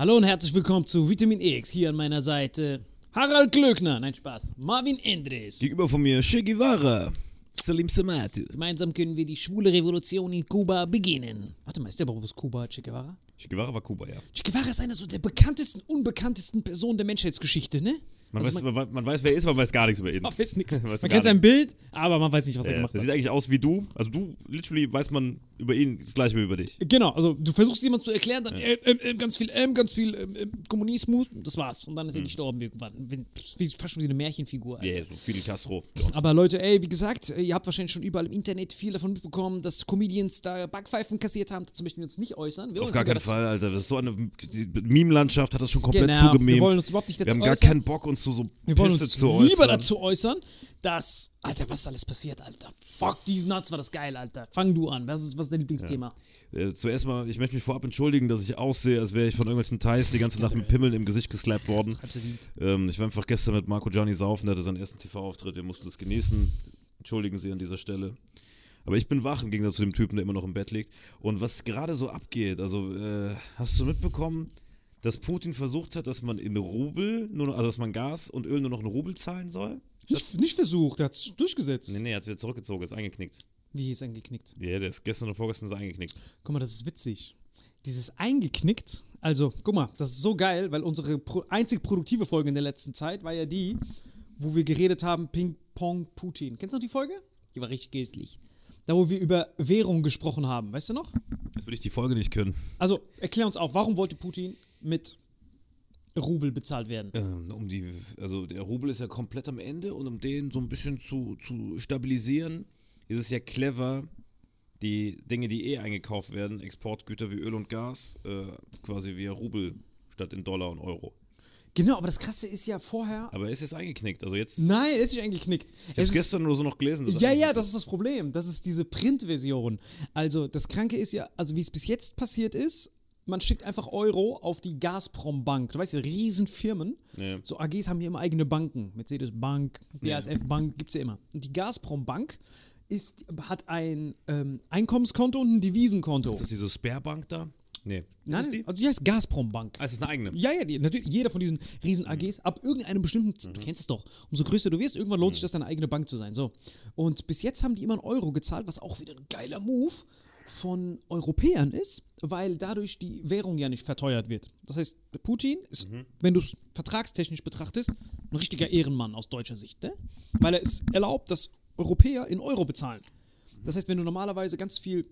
Hallo und herzlich willkommen zu Vitamin X. Hier an meiner Seite Harald Glöckner, nein Spaß, Marvin Endres. Gegenüber von mir Che Guevara, Salim Samatu. Gemeinsam können wir die schwule Revolution in Kuba beginnen. Warte mal, ist der aus Kuba, Che Guevara? Che Guevara war Kuba, ja. Che Guevara ist einer so der bekanntesten, unbekanntesten Personen der Menschheitsgeschichte, ne? Man, Also weiß, man, man weiß, wer er ist, man weiß gar nichts über ihn. Man weiß nichts. Man gar kennt sein. Bild, aber man weiß nicht, was er gemacht hat. sieht eigentlich aus wie du. Also du, literally, weiß man über ihn das gleiche wie über dich. Genau, also du versuchst jemand zu erklären, dann äh, äh, äh, ganz viel M, ganz viel ähm, ähm, Kommunismus, das war's. Und dann ist er gestorben irgendwann. Wie, fast schon wie eine Märchenfigur. Ja, yeah, so Fidel Castro. Aber Leute, ey, wie gesagt, ihr habt wahrscheinlich schon überall im Internet viel davon mitbekommen, dass Comedians da Backpfeifen kassiert haben. Dazu möchten wir uns nicht äußern. Wir Auf gar keinen Fall, Alter. Das ist so eine Meme-Landschaft hat das schon komplett Genau, zugememt. wir wollen uns überhaupt nicht Wir dazu haben gar äußern. keinen Bock, uns zu so Wir wollen Pisse uns zu lieber äußern. dazu äußern, dass. Alter, was ist alles passiert, Alter? Fuck, these nuts war das geil, Alter. Fang du an. Was ist, was ist dein Lieblingsthema? Äh, zuerst mal, ich möchte mich vorab entschuldigen, dass ich aussehe, als wäre ich von irgendwelchen Thais die ganze Nacht mit Pimmeln im Gesicht geslappt worden. So. Ähm, ich war einfach gestern mit Marco Gianni saufen, der hatte seinen ersten TV-Auftritt, wir mussten das genießen. Entschuldigen Sie an dieser Stelle. Aber ich bin wach im Gegensatz zu dem Typen, der immer noch im Bett liegt. Und was gerade so abgeht, also äh, hast du mitbekommen, dass Putin versucht hat, dass man in Rubel, nur noch, also dass man Gas und Öl nur noch in Rubel zahlen soll? Nicht, nicht versucht, er hat es durchgesetzt. Nee, nee, er hat es wieder zurückgezogen, ist eingeknickt. Wie ist eingeknickt? Ja, der ist gestern und vorgestern ist eingeknickt. Guck mal, das ist witzig. Dieses eingeknickt, also, guck mal, das ist so geil, weil unsere pro einzig produktive Folge in der letzten Zeit war ja die, wo wir geredet haben, Ping Pong Putin. Kennst du noch die Folge? Die war richtig geistlich. Da, wo wir über Währung gesprochen haben, weißt du noch? Jetzt würde ich die Folge nicht können. Also, erklär uns auch, warum wollte Putin mit Rubel bezahlt werden? Ähm, um die, also der Rubel ist ja komplett am Ende und um den so ein bisschen zu, zu stabilisieren, ist es ja clever, die Dinge, die eh eingekauft werden, Exportgüter wie Öl und Gas, äh, quasi via Rubel statt in Dollar und Euro. Genau, aber das Krasse ist ja vorher. Aber es ist eingeknickt. Also jetzt. Nein, es ist nicht eingeknickt. ich habe gestern nur so noch gelesen. Ja, ja, das ist das Problem. Das ist diese Printversion. Also, das Kranke ist ja, also wie es bis jetzt passiert ist, man schickt einfach Euro auf die Gazprom-Bank. Du weißt ja, Riesenfirmen. Ja. So AGs haben hier immer eigene Banken. Mercedes-Bank, Ja. BASF-Bank, gibt es ja immer. Und die Gazprom-Bank ist, hat ein ähm, Einkommenskonto und ein Devisenkonto. Ist das diese Sperrbank da? Nee. Ist Nein, die? Also die heißt Gazprom-Bank. Ah, ist das eine eigene? Ja, ja, die, natürlich, jeder von diesen riesen AGs, ab irgendeinem bestimmten, du kennst es doch, umso größer du wirst, irgendwann lohnt sich das, deine eigene Bank zu sein. So. Und bis jetzt haben die immer einen Euro gezahlt, was auch wieder ein geiler Move von Europäern ist, weil dadurch die Währung ja nicht verteuert wird. Das heißt, Putin ist, wenn du es vertragstechnisch betrachtest, ein richtiger Ehrenmann aus deutscher Sicht, ne? weil er es erlaubt, dass Europäer in Euro bezahlen. Das heißt, wenn du normalerweise ganz viel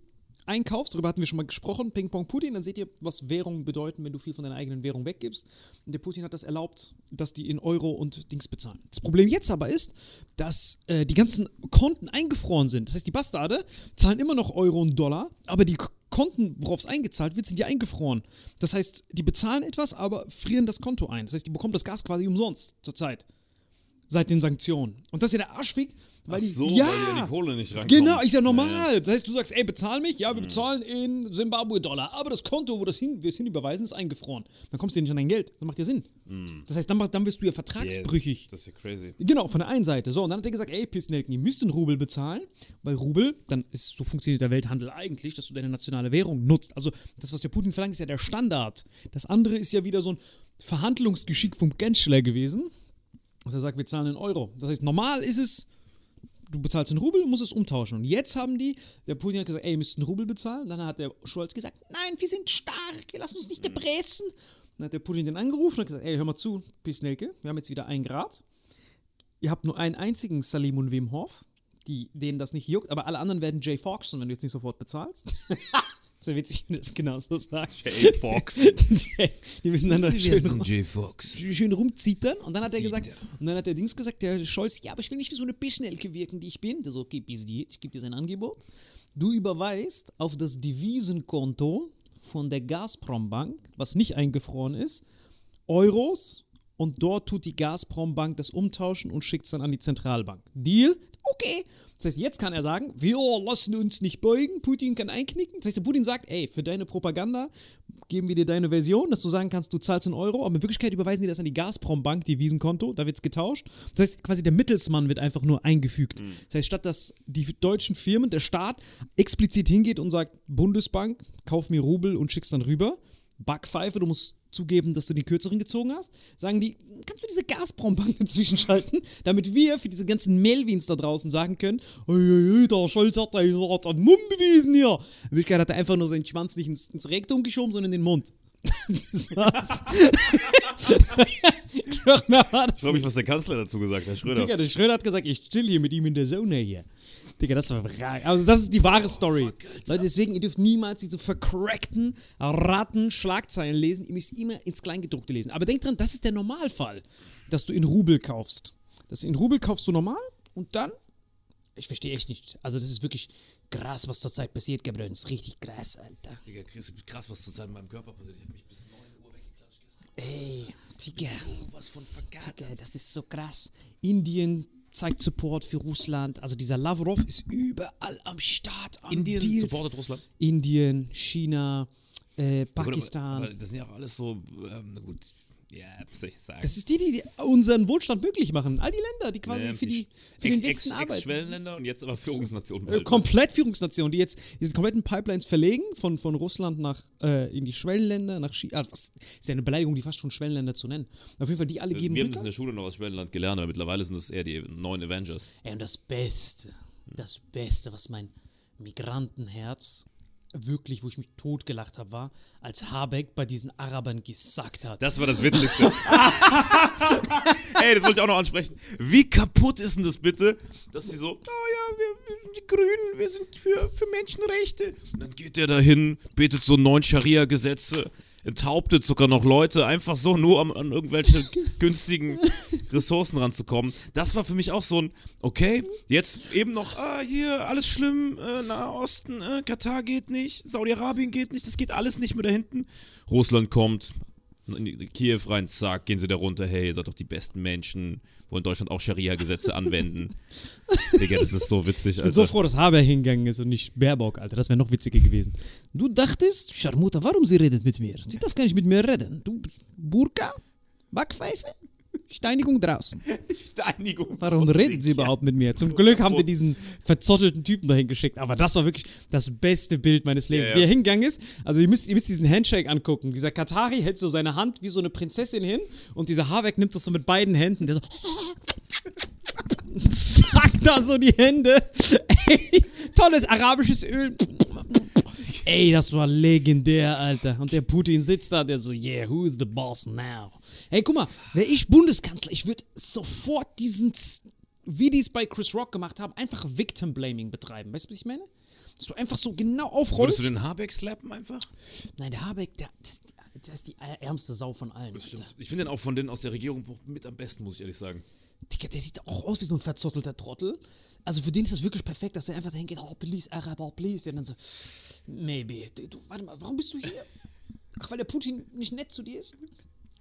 einkaufst, darüber hatten wir schon mal gesprochen, Ping-Pong Putin, dann seht ihr, was Währungen bedeuten, wenn du viel von deiner eigenen Währung weggibst. Und der Putin hat das erlaubt, dass die in Euro und Dings bezahlen. Das Problem jetzt aber ist, dass äh, die ganzen Konten eingefroren sind. Das heißt, die Bastarde zahlen immer noch Euro und Dollar, aber die Konten, worauf es eingezahlt wird, sind ja eingefroren. Das heißt, die bezahlen etwas, aber frieren das Konto ein. Das heißt, die bekommen das Gas quasi umsonst zurzeit. Seit den Sanktionen. Und das ist ja der Arschweg, weil Ach die. so, ja, weil die an die Kohle nicht rankommen. Genau, ist ja Ja, normal. Das heißt, du sagst, ey, bezahl mich. Mhm. Ja, wir bezahlen in Zimbabwe-Dollar. Aber das Konto, wo das hin, wir es hinüberweisen, ist eingefroren. Dann kommst du ja nicht an dein Geld. Das macht ja Sinn. Das heißt, dann, dann wirst du ja Mhm. Yeah, vertragsbrüchig. Das ist ja crazy. Genau, von der einen Seite. So, und dann hat er gesagt, ey, Pissnelken, ihr müsst einen Rubel bezahlen, weil Rubel, dann ist, so funktioniert der Welthandel eigentlich, dass du deine nationale Währung nutzt. Also, das, was der Putin verlangt, ist ja der Standard. Das andere ist ja wieder so ein Verhandlungsgeschick vom Genschler gewesen, dass er sagt, wir zahlen in Euro. Das heißt, normal ist es, du bezahlst einen Rubel und musst es umtauschen. Und jetzt haben die, der Putin hat gesagt, ey, ihr müsst einen Rubel bezahlen. Dann hat der Scholz gesagt, nein, wir sind stark, wir lassen uns nicht erpressen. Dann hat der Putin den angerufen und hat gesagt, ey, hör mal zu, Pissnelke, wir haben jetzt wieder ein Grad. Ihr habt nur einen einzigen Salim und Wim Hof, die, denen das nicht juckt, aber alle anderen werden Jay Foxen, wenn du jetzt nicht sofort bezahlst. ja witzig, wenn du das genau so sagst. Jay Fox. Jay, die müssen dann da schön, schön rumzittern. Und dann hat er gesagt, und dann hat der Dings gesagt, der Scholz, ja, aber ich will nicht wie so eine Bischnelke wirken, die ich bin. Der so, okay, ich gebe dir sein Angebot. Du überweist auf das Devisenkonto von der Gazprom-Bank, was nicht eingefroren ist, Euros und dort tut die Gazprom-Bank das umtauschen und schickt es dann an die Zentralbank. Deal? Okay. Das heißt, jetzt kann er sagen, wir lassen uns nicht beugen, Putin kann einknicken. Das heißt, der Putin sagt, ey, für deine Propaganda geben wir dir deine Version, dass du sagen kannst, du zahlst in Euro, aber in Wirklichkeit überweisen die das an die Gazprom-Bank, die Wiesenkonto, da wird es getauscht. Das heißt, quasi der Mittelsmann wird einfach nur eingefügt. Das heißt, statt dass die deutschen Firmen, der Staat explizit hingeht und sagt, Bundesbank, kauf mir Rubel und schick's dann rüber, Backpfeife, du musst zugeben, dass du den kürzeren gezogen hast, sagen die, kannst du diese Gazprom-Bank dazwischen schalten, damit wir für diese ganzen Melvins da draußen sagen können, der Scholz hat da hat einen Mumm bewiesen hier. In Wirklichkeit hat er einfach nur seinen Schwanz nicht ins, ins Rektum geschoben, sondern in den Mund. das war's. Ich glaube ich, was der Kanzler dazu gesagt hat, Herr Schröder. Digga, der Schröder hat gesagt, ich chill hier mit ihm in der Zone hier. Digga, das war Also, das ist die wahre Story. Leute, deswegen, ihr dürft niemals diese vercrackten, ratten Schlagzeilen lesen. Ihr müsst immer ins Kleingedruckte lesen. Aber denkt dran, das ist der Normalfall, dass du in Rubel kaufst. Das in Rubel kaufst du normal und dann. Ich verstehe echt nicht. Also, das ist wirklich krass, was zurzeit passiert, Gabriel. Das ist richtig krass, Alter. Digga, krass, was zurzeit in meinem Körper passiert. Ich hab mich bis 9 Uhr weggeklatscht gestern. Ey, Digga. Was von vergattert. Digga, das ist so krass. Indien zeigt Support für Russland. Also dieser Lavrov ist überall am Start. Am Indien Deals. supportet Russland. Indien, China, äh, Gut, aber- Pakistan. Aber das sind ja auch alles so, ähm, gut, ja, was soll ich sagen? das ist die, die unseren Wohlstand möglich machen. All die Länder, die quasi Ja, für, die, für den Westen arbeiten. Ex-Schwellenländer und jetzt aber Führungsnationen. Äh, komplett Führungsnation, die jetzt diese kompletten Pipelines verlegen von, von Russland nach äh, in die Schwellenländer, nach China. Also, was, ist ja eine Beleidigung, die fast schon Schwellenländer zu nennen. Auf jeden Fall, die alle geben Wir haben das in der Schule noch aus Schwellenland gelernt, aber mittlerweile sind das eher die neuen Avengers. Ey, und das Beste, das Beste, was mein Migrantenherz wirklich, wo ich mich totgelacht habe, war, als Habeck bei diesen Arabern gesagt hat. Das war das Witzigste. Ey, das wollte ich auch noch ansprechen. Wie kaputt ist denn das bitte, dass die so, oh ja, wir, die Grünen, wir sind für, für Menschenrechte. Und dann geht der dahin, betet so neun Scharia-Gesetze, enthauptet sogar noch Leute, einfach so nur, um an irgendwelche günstigen Ressourcen ranzukommen. Das war für mich auch so ein, okay, jetzt eben noch, ah, hier, alles schlimm, äh, Nahosten, äh, Katar geht nicht, Saudi-Arabien geht nicht, das geht alles nicht mehr da hinten. Russland kommt, in Kiew rein, zack, gehen sie da runter, hey, ihr seid doch die besten Menschen, wollen in Deutschland auch Scharia-Gesetze anwenden. Digga, das ist so witzig, Ich bin so Alter. froh, dass Haber hingegangen ist und nicht Baerbock, Alter. Das wäre noch witziger gewesen. Du dachtest, Scharmuta, warum sie redet mit mir? Sie darf gar nicht mit mir reden. Du, Burka? Backpfeife? Steinigung draußen. Steinigung. Warum redet sie überhaupt mit mir? Zum Glück haben die diesen verzottelten Typen dahin geschickt. Aber das war wirklich das beste Bild meines Lebens. Ja, ja. Wie er hingegangen ist. Also ihr müsst, ihr müsst diesen Handshake angucken. Dieser Katari hält so seine Hand wie so eine Prinzessin hin und dieser Habeck nimmt das so mit beiden Händen. Der so sagt da so die Hände. Ey, tolles arabisches Öl. Ey, das war legendär, Alter. Und der Putin sitzt da, der so, yeah, who is the boss now? Hey, guck mal, wäre ich Bundeskanzler, ich würde sofort diesen, wie die es bei Chris Rock gemacht haben, einfach Victim Blaming betreiben. Weißt du, was ich meine? Dass du einfach so genau aufrollst. Würdest du den Habeck slappen einfach? Nein, der Habeck, der, das, der ist die ärmste Sau von allen. Das stimmt. Ich finde den auch von denen aus der Regierung mit am besten, muss ich ehrlich sagen. Digga, der sieht auch aus wie so ein verzottelter Trottel. Also für den ist das wirklich perfekt, dass er einfach dahin geht, oh, please, Araber, please. Der dann so, maybe. Du, warte mal, warum bist du hier? Ach, weil der Putin nicht nett zu dir ist?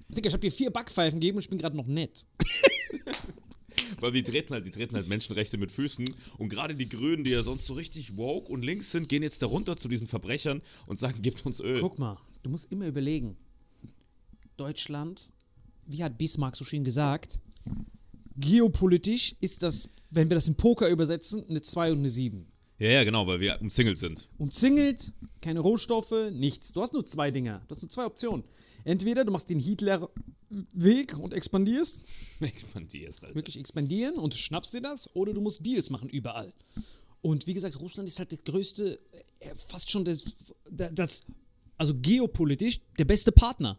Digga, ich hab dir vier Backpfeifen gegeben und ich bin gerade noch nett. Weil die treten halt, die treten halt Menschenrechte mit Füßen. Und gerade die Grünen, die ja sonst so richtig woke und links sind, gehen jetzt da runter zu diesen Verbrechern und sagen, gebt uns Öl. Guck mal, du musst immer überlegen. Deutschland, wie hat Bismarck so schön gesagt, geopolitisch ist das, wenn wir das in Poker übersetzen, eine 2 und eine 7. Ja, ja, genau, weil wir umzingelt sind. Umzingelt, keine Rohstoffe, nichts. Du hast nur zwei Dinger. Du hast nur zwei Optionen. Entweder du machst den Hitler-Weg und expandierst, Expandierst, Alter. wirklich expandieren und schnappst dir das, oder du musst Deals machen überall. Und wie gesagt, Russland ist halt der größte, äh, fast schon das, das, also geopolitisch der beste Partner.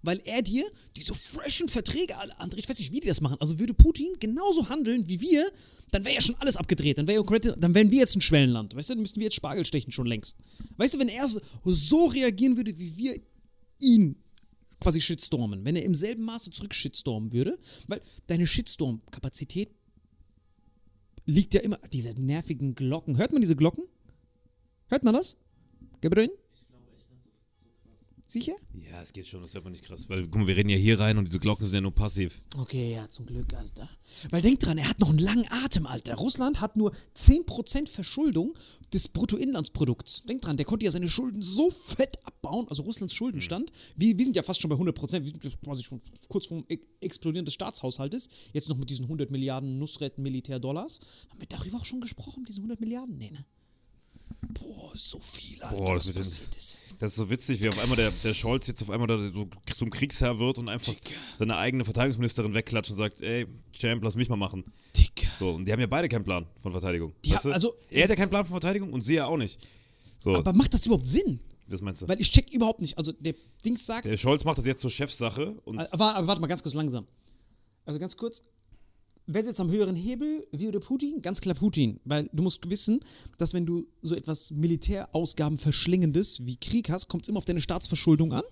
Weil er dir diese freshen Verträge alle andere, ich weiß nicht, wie die das machen. Also würde Putin genauso handeln wie wir, dann wäre ja schon alles abgedreht. Dann, wär ja dann wären wir jetzt ein Schwellenland. Weißt du, dann müssten wir jetzt Spargel stechen schon längst. Weißt du, wenn er so, so reagieren würde, wie wir ihn quasi shitstormen, wenn er im selben Maße zurück shitstormen würde, weil deine Shitstorm-Kapazität liegt ja immer, diese nervigen Glocken. Hört man diese Glocken? Hört man das? Gabriel? Sicher? Ja, es geht schon, das hört man nicht krass. Weil, guck mal, wir reden ja hier rein und diese Glocken sind ja nur passiv. Okay, ja, zum Glück, Alter. Weil denk dran, er hat noch einen langen Atem, Alter. Russland hat nur 10% Verschuldung des Bruttoinlandsprodukts. Denk dran, der konnte ja seine Schulden so fett abbauen, also Russlands Schuldenstand. Wir, wir sind ja fast schon bei 100%, wir sind quasi schon kurz vorm E- Explodieren des Staatshaushaltes. Jetzt noch mit diesen 100 Milliarden Nusret-Militär-Dollars. Haben wir darüber auch schon gesprochen, diese 100 Milliarden? Nee, ne? Boah, so viel, Alter, Boah, das passiert ist. Das ist so witzig, wie auf einmal der, der Scholz jetzt auf einmal da so zum Kriegsherr wird und einfach seine eigene Verteidigungsministerin wegklatscht und sagt, ey, Champ, lass mich mal machen. Digga. So, und die haben ja beide keinen Plan von Verteidigung. Du? also- er hat ja keinen Plan von Verteidigung und sie ja auch nicht. So, Aber macht das überhaupt Sinn? was meinst du? Weil ich check überhaupt nicht. Also der Dings sagt, Der Scholz macht das jetzt zur Chefsache und Aber, aber warte mal ganz kurz langsam. Also ganz kurz. Wer sitzt am höheren Hebel, wir oder Putin? Ganz klar Putin. Weil du musst wissen, dass wenn du so etwas Militärausgaben verschlingendes wie Krieg hast, kommt es immer auf deine Staatsverschuldung an.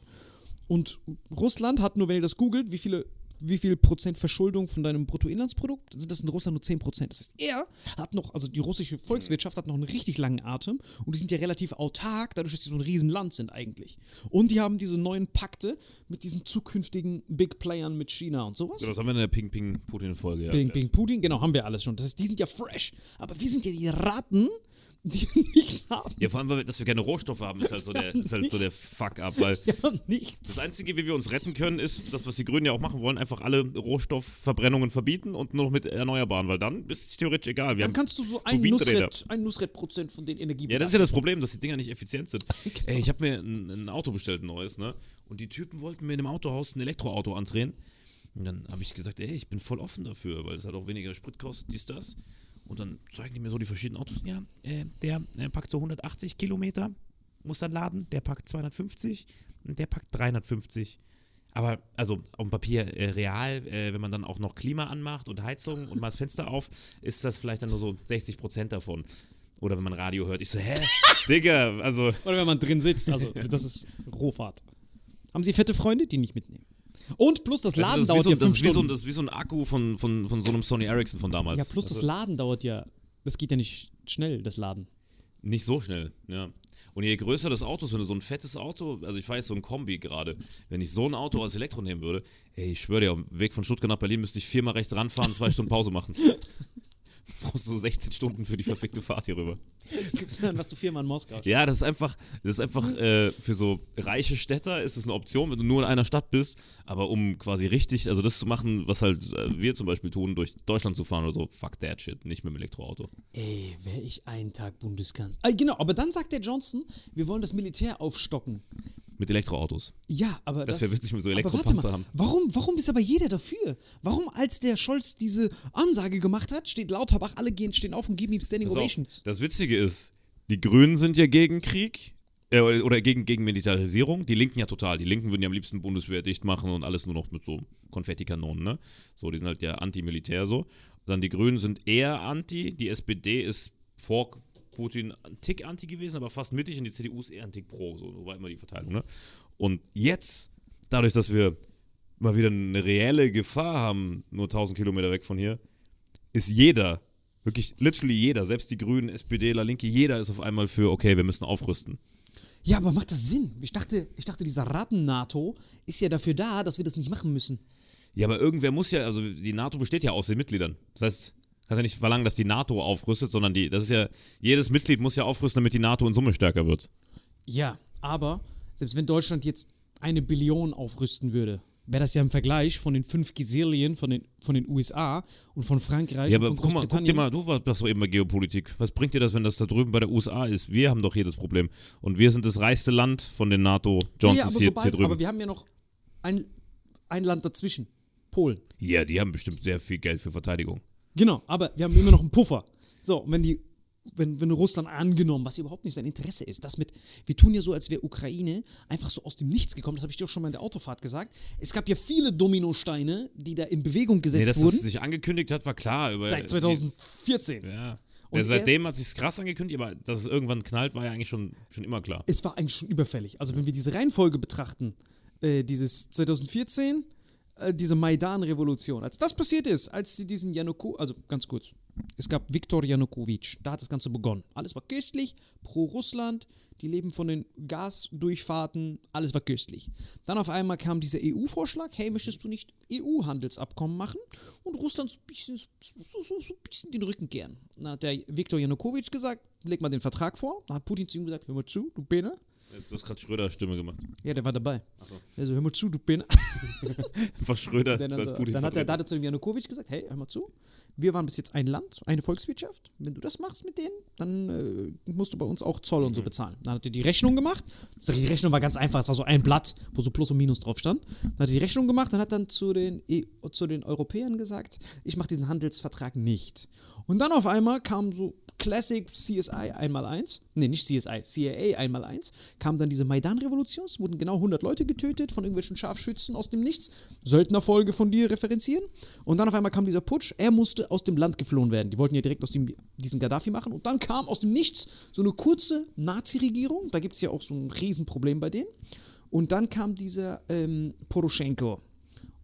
Und Russland hat nur, wenn ihr das googelt, wie viele wie viel Prozent Verschuldung von deinem Bruttoinlandsprodukt, sind das in Russland nur 10 Prozent. Das heißt, er hat noch, also die russische Volkswirtschaft hat noch einen richtig langen Atem und die sind ja relativ autark, dadurch, dass sie so ein Riesenland sind eigentlich. Und die haben diese neuen Pakte mit diesen zukünftigen Big Playern mit China und sowas. So, das haben wir in der Ping-Ping-Putin-Folge. Ja. Bing, Bing, Putin, genau, haben wir alles schon. Das heißt, die sind ja fresh. Aber wir sind ja die Ratten, die nichts haben. ja, vor allem, weil wir- dass wir keine Rohstoffe haben, ist halt so der, ist halt so der Fuck-up, weil Wir haben nichts. das Einzige, wie wir uns retten können, ist das, was die Grünen ja auch machen wollen, einfach alle Rohstoffverbrennungen verbieten und nur noch mit Erneuerbaren, weil dann ist es theoretisch egal. Wir Dann kannst du so ein. Nusret, ein Nusret-Prozent von den Energiebedarf. Ja, das ist ja das Problem, dass die Dinger nicht effizient sind. Ey, ich habe mir ein, ein Auto bestellt, ein neues, ne? Und die Typen wollten mir in dem Autohaus ein Elektroauto andrehen. Und dann habe ich gesagt, ey, ich bin voll offen dafür, weil es halt auch weniger Sprit kostet, dies, das. Und dann zeigen die mir so die verschiedenen Autos. Ja, äh, der äh, packt so 180 Kilometer, muss dann laden. Der packt 250 und der packt 350. Aber, also auf dem Papier äh, real, äh, wenn man dann auch noch Klima anmacht und Heizung und mal das Fenster auf, ist das vielleicht dann nur so 60 Prozent davon. Oder wenn man Radio hört, ich so, hä? Digga, also. Oder wenn man drin sitzt. Also, das ist Rohfahrt. Haben Sie fette Freunde, die nicht mitnehmen? Und plus das Laden das, ist wie dauert so, ja das, fünf ist wie so, Stunden. das ist wie so ein Akku von, von, von so einem Sony Ericsson von damals. ja, plus das Also, Laden dauert ja. Das geht ja nicht schnell, das Laden. Nicht so schnell, ja. Und je größer das Auto ist, wenn du so ein fettes Auto, also ich fahre jetzt so ein Kombi gerade, wenn ich so ein Auto als Elektro nehmen würde, ey, ich schwöre dir, auf dem Weg von Stuttgart nach Berlin müsste ich viermal rechts ranfahren, zwei Stunden Pause machen. Brauchst du so 16 Stunden für die verfickte Fahrt hier rüber. Gibt's dann, was du viermal in Moskau Ja, das ist einfach, das ist einfach äh, für so reiche Städter ist es eine Option, wenn du nur in einer Stadt bist, aber um quasi richtig, also das zu machen, was halt äh, wir zum Beispiel tun, durch Deutschland zu fahren oder so, fuck that shit, nicht mit dem Elektroauto. Ey, wäre ich einen Tag Bundeskanzler. Ah, genau, aber dann sagt der Johnson, wir wollen das Militär aufstocken. Mit Elektroautos. Ja, aber Das das, wäre witzig, wenn wir so Elektropanzer haben. Warum, warum ist aber jeder dafür? Warum, als der Scholz diese Ansage gemacht hat, steht Lauterbach, alle gehen, stehen auf und geben ihm Standing Pass auf, Ovations? Das Witzige ist, die Grünen sind ja gegen Krieg. äh, Oder gegen, gegen Militarisierung, die Linken ja total. Die Linken würden ja am liebsten Bundeswehr dicht machen und alles nur noch mit so Konfettikanonen, ne? So, die sind halt ja anti-militär so. Dann die Grünen sind eher anti, die SPD ist vor Putin ein Tick anti gewesen, aber fast mittig und die CDU ist eher ein Tick pro, so war immer die Verteilung, ne? Und jetzt, dadurch, dass wir mal wieder eine reelle Gefahr haben, nur 1000 Kilometer weg von hier, ist jeder, wirklich literally jeder, selbst die Grünen, SPDler, Linke, jeder ist auf einmal für, okay, wir müssen aufrüsten. Ja, aber macht das Sinn? Ich dachte, ich dachte, dieser Ratten-NATO ist ja dafür da, dass wir das nicht machen müssen. Ja, aber irgendwer muss ja, also die NATO besteht ja aus den Mitgliedern. Das heißt, kannst ja nicht verlangen, dass die NATO aufrüstet, sondern die, das ist ja, jedes Mitglied muss ja aufrüsten, damit die NATO in Summe stärker wird. Ja, aber selbst wenn Deutschland jetzt eine Billion aufrüsten würde, wäre das ja im Vergleich von den fünf Gazillien von den, von den USA und von Frankreich Ja, und aber von guck mal, guck dir mal, du warst doch so eben bei Geopolitik. Was bringt dir das, wenn das da drüben bei der USA ist? Wir haben doch hier das Problem. Und wir sind das reichste Land von den ja, ja, NATO-Johnsons aber, hier, hier drüben. aber wir haben ja noch ein, ein Land dazwischen. Polen. ja, die haben bestimmt sehr viel Geld für Verteidigung. Genau, aber wir haben immer noch einen Puffer. So, und wenn die, wenn, wenn Russland angenommen, was überhaupt nicht sein Interesse ist, das mit, wir tun ja so, als wäre Ukraine einfach so aus dem Nichts gekommen, das habe ich dir auch schon mal in der Autofahrt gesagt. Es gab ja viele Dominosteine, die da in Bewegung Nee, gesetzt dass wurden, es sich angekündigt hat, war klar. Über, seit 2014. Ja. Und ja, seitdem hat sich krass angekündigt, aber dass es irgendwann knallt, war ja eigentlich schon, schon immer klar. Es war eigentlich schon überfällig. Also wenn wir diese Reihenfolge betrachten, äh, dieses 2014, äh, diese Maidan-Revolution, als das passiert ist, als sie diesen Janukowitsch, also ganz kurz, es gab Viktor Janukowitsch, da hat das Ganze begonnen. Alles war köstlich, pro Russland, die leben von den Gasdurchfahrten, alles war köstlich. Dann auf einmal kam dieser EU-Vorschlag, hey, möchtest du nicht EU-Handelsabkommen machen und Russland so ein bisschen, so, so, so bisschen den Rücken kehren. Dann hat der Viktor Janukowitsch gesagt, leg mal den Vertrag vor. Dann hat Putin zu ihm gesagt, hör mal zu, du Bene. Du hast gerade Schröder-Stimme gemacht. Ja, der war dabei. Achso. Also, hör mal zu, du Bene. Einfach Schröder Dann, als hat, er- Putin dann hat er da hat er zu dem Janukowitsch gesagt, hey, hör mal zu, wir waren bis jetzt ein Land, eine Volkswirtschaft. Wenn du das machst mit denen, dann äh, musst du bei uns auch Zoll und so bezahlen. Dann hat er die Rechnung gemacht. Die Rechnung war ganz einfach, es war so ein Blatt, wo so Plus und Minus drauf stand. Dann hat er die Rechnung gemacht, dann hat dann zu den, E- zu den Europäern gesagt, ich mache diesen Handelsvertrag nicht. Und dann auf einmal kam so Classic CSI einmal eins, nee, nicht CSI, CIA einmal eins, kam dann diese Maidan-Revolution, es wurden genau 100 Leute getötet von irgendwelchen Scharfschützen aus dem Nichts, Söldnerfolge von dir referenzieren. Und dann auf einmal kam dieser Putsch, er musste aus dem Land geflohen werden, die wollten ja direkt aus dem, diesen Gaddafi machen. Und dann kam aus dem Nichts so eine kurze Nazi-Regierung, da gibt es ja auch so ein Riesenproblem bei denen. Und dann kam dieser ähm, Poroschenko,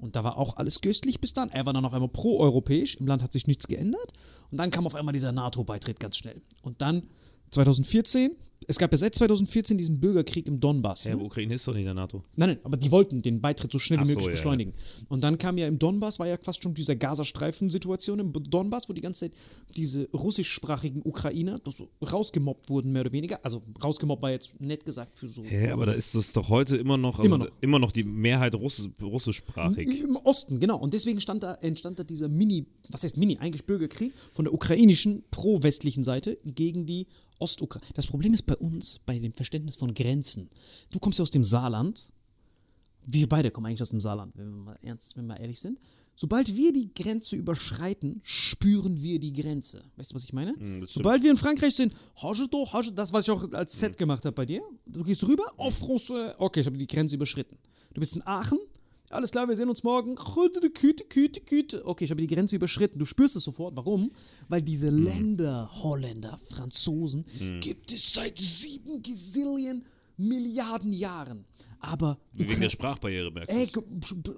und da war auch alles köstlich bis dann. Er war dann auf einmal pro-europäisch. Im Land hat sich nichts geändert. Und dann kam auf einmal dieser NATO-Beitritt ganz schnell. Und dann 2014, es gab ja seit 2014 diesen Bürgerkrieg im Donbass. Ja, ne? Ukraine ist doch nicht in der NATO. Nein, nein, aber die wollten den Beitritt so schnell wie Ach so, möglich ja, beschleunigen. Und dann kam ja im Donbass, war ja fast schon diese Gazastreifen-Situation im Donbass, wo die ganze Zeit diese russischsprachigen Ukrainer so rausgemobbt wurden, mehr oder weniger. Also rausgemobbt war jetzt nett gesagt für so. Hä, aber da ist es doch heute immer noch, also Immer noch. immer noch die Mehrheit Russ russischsprachig. Im Osten, genau. Und deswegen stand da, entstand da dieser Mini, was heißt Mini, eigentlich Bürgerkrieg von der ukrainischen pro-westlichen Seite gegen die Ostukraine. Das Problem ist bei uns, bei dem Verständnis von Grenzen. Du kommst ja aus dem Saarland. Wir beide kommen eigentlich aus dem Saarland, wenn wir mal ernst, wenn wir mal ehrlich sind. Sobald wir die Grenze überschreiten, spüren wir die Grenze. Weißt du, was ich meine? stimmt. Sobald wir in Frankreich sind, das, was ich auch als Set gemacht habe bei dir. Du gehst rüber, auf France, okay, ich habe die Grenze überschritten. Du bist in Aachen, alles klar, wir sehen uns morgen. Okay, ich habe die Grenze überschritten. Du spürst es sofort. Warum? Weil diese Länder, Holländer, Franzosen, gibt es seit sieben Gazillion Milliarden Jahren. Aber Wegen der Sprachbarriere, merkst Ey,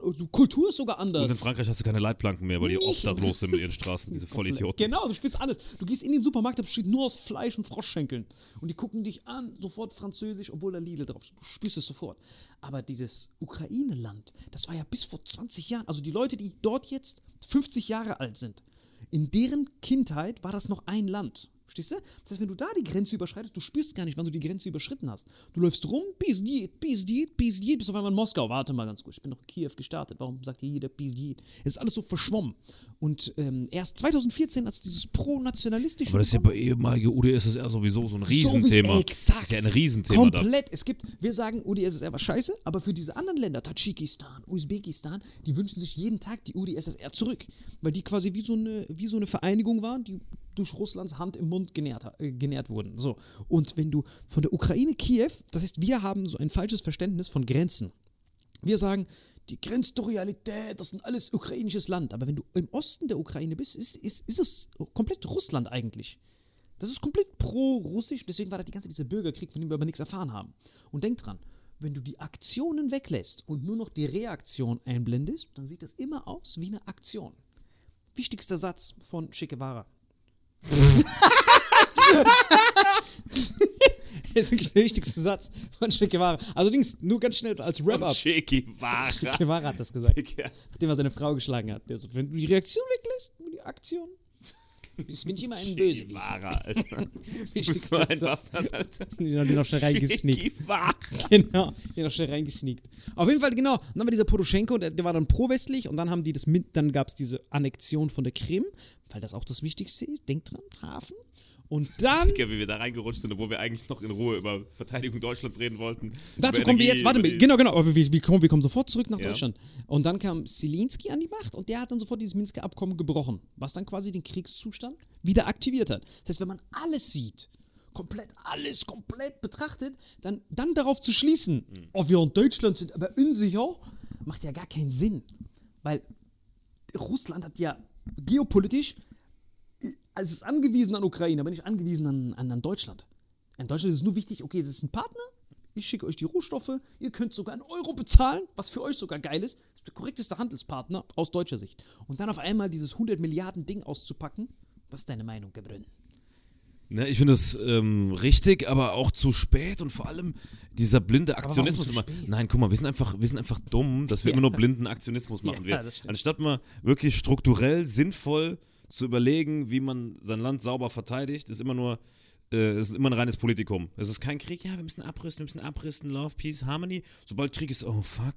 also Kultur ist sogar anders. Und in Frankreich hast du keine Leitplanken mehr, weil die Nicht. obdachlos sind mit ihren Straßen, diese Vollidioten. Genau, du spielst alles. Du gehst in den Supermarkt, da besteht nur aus Fleisch und Froschschenkeln. Und die gucken dich an, sofort französisch, obwohl da Lidl drauf steht. Du spürst es sofort. Aber dieses Ukraine-Land, das war ja bis vor 20 Jahren, also die Leute, die dort jetzt 50 Jahre alt sind, in deren Kindheit war das noch ein Land. Verstehst du? Das heißt, wenn du da die Grenze überschreitest, du spürst gar nicht, wann du die Grenze überschritten hast. Du läufst rum, Pizdiet, Pizdiet, Pizdiet, bis auf einmal in Moskau. Warte mal ganz kurz, ich bin noch in Kiew gestartet. Warum sagt hier jeder Pizdiet? Es ist alles so verschwommen. Und ähm, erst 2014, als dieses pro-nationalistische. Aber das ist ja bei ehemaliger UdSSR sowieso so ein Riesenthema. Sowieso, exakt. Das ist ja ein Riesenthema da. Komplett. Es gibt, wir sagen, UdSSR war scheiße, aber für diese anderen Länder, Tadschikistan, Usbekistan, die wünschen sich jeden Tag die UdSSR zurück. Weil die quasi wie so eine, wie so eine Vereinigung waren, die durch Russlands Hand im Mund genährt, äh, genährt wurden. So. Und wenn du von der Ukraine Kiew, das heißt, wir haben so ein falsches Verständnis von Grenzen. Wir sagen, die Grenzterritorialität, das sind alles ukrainisches Land. Aber wenn du im Osten der Ukraine bist, ist, ist, ist es komplett Russland eigentlich. Das ist komplett pro-russisch, deswegen war da die ganze dieser Bürgerkrieg, von dem wir aber nichts erfahren haben. Und denk dran, wenn du die Aktionen weglässt und nur noch die Reaktion einblendest, dann sieht das immer aus wie eine Aktion. Wichtigster Satz von Che Guevara. Das ist wirklich der wichtigste Satz von Che Guevara. Also Dings, nur ganz schnell als Wrap-Up. Che Che Guevara. Guevara hat das gesagt, nachdem er seine Frau geschlagen hat. Der so, wenn du die Reaktion weglässt, nur die Aktion, bist bin ich immer ein Böse. Guevara, Alter. Du bist so ein. Bastard, Alter. Den haben die noch schnell reingesneakt. Genau, den noch schnell reingesneakt. Auf jeden Fall, genau. Und dann war dieser Poroschenko, der, der war dann pro-westlich und dann haben die das mit, dann gab es diese Annexion von der Krim, weil das auch das Wichtigste ist. Denkt dran, Hafen. Und dann. Digga, wie wir da reingerutscht sind, obwohl wir eigentlich noch in Ruhe über Verteidigung Deutschlands reden wollten. Dazu kommen wir jetzt, warte mal, genau, genau, aber wir, wir, kommen, wir kommen sofort zurück nach Ja. Deutschland. Und dann kam Zelensky an die Macht und der hat dann sofort dieses Minsker Abkommen gebrochen, was dann quasi den Kriegszustand wieder aktiviert hat. Das heißt, wenn man alles sieht, komplett alles komplett betrachtet, dann, dann darauf zu schließen, Mhm. oh, wir in Deutschland sind aber unsicher, macht ja gar keinen Sinn. Weil Russland hat ja geopolitisch es ist angewiesen an Ukraine, aber nicht angewiesen an, an, an Deutschland. In Deutschland ist es nur wichtig, okay, es ist ein Partner, ich schicke euch die Rohstoffe, ihr könnt sogar einen Euro bezahlen, was für euch sogar geil ist. Das ist der korrekteste Handelspartner aus deutscher Sicht. Und dann auf einmal dieses 100 Milliarden Ding auszupacken, was ist deine Meinung, Gebrünn? Ne, ich finde es ähm, richtig, aber auch zu spät und vor allem dieser blinde Aktionismus immer. Nein, guck mal, wir sind einfach, wir sind einfach dumm, dass wir Ja. immer nur blinden Aktionismus machen. Ja, wir, anstatt mal wirklich strukturell sinnvoll zu überlegen, wie man sein Land sauber verteidigt, ist immer nur äh, ist immer ein reines Politikum. Es ist kein Krieg, ja, wir müssen abrüsten, wir müssen abrüsten, Love, Peace, Harmony. Sobald Krieg ist, oh fuck,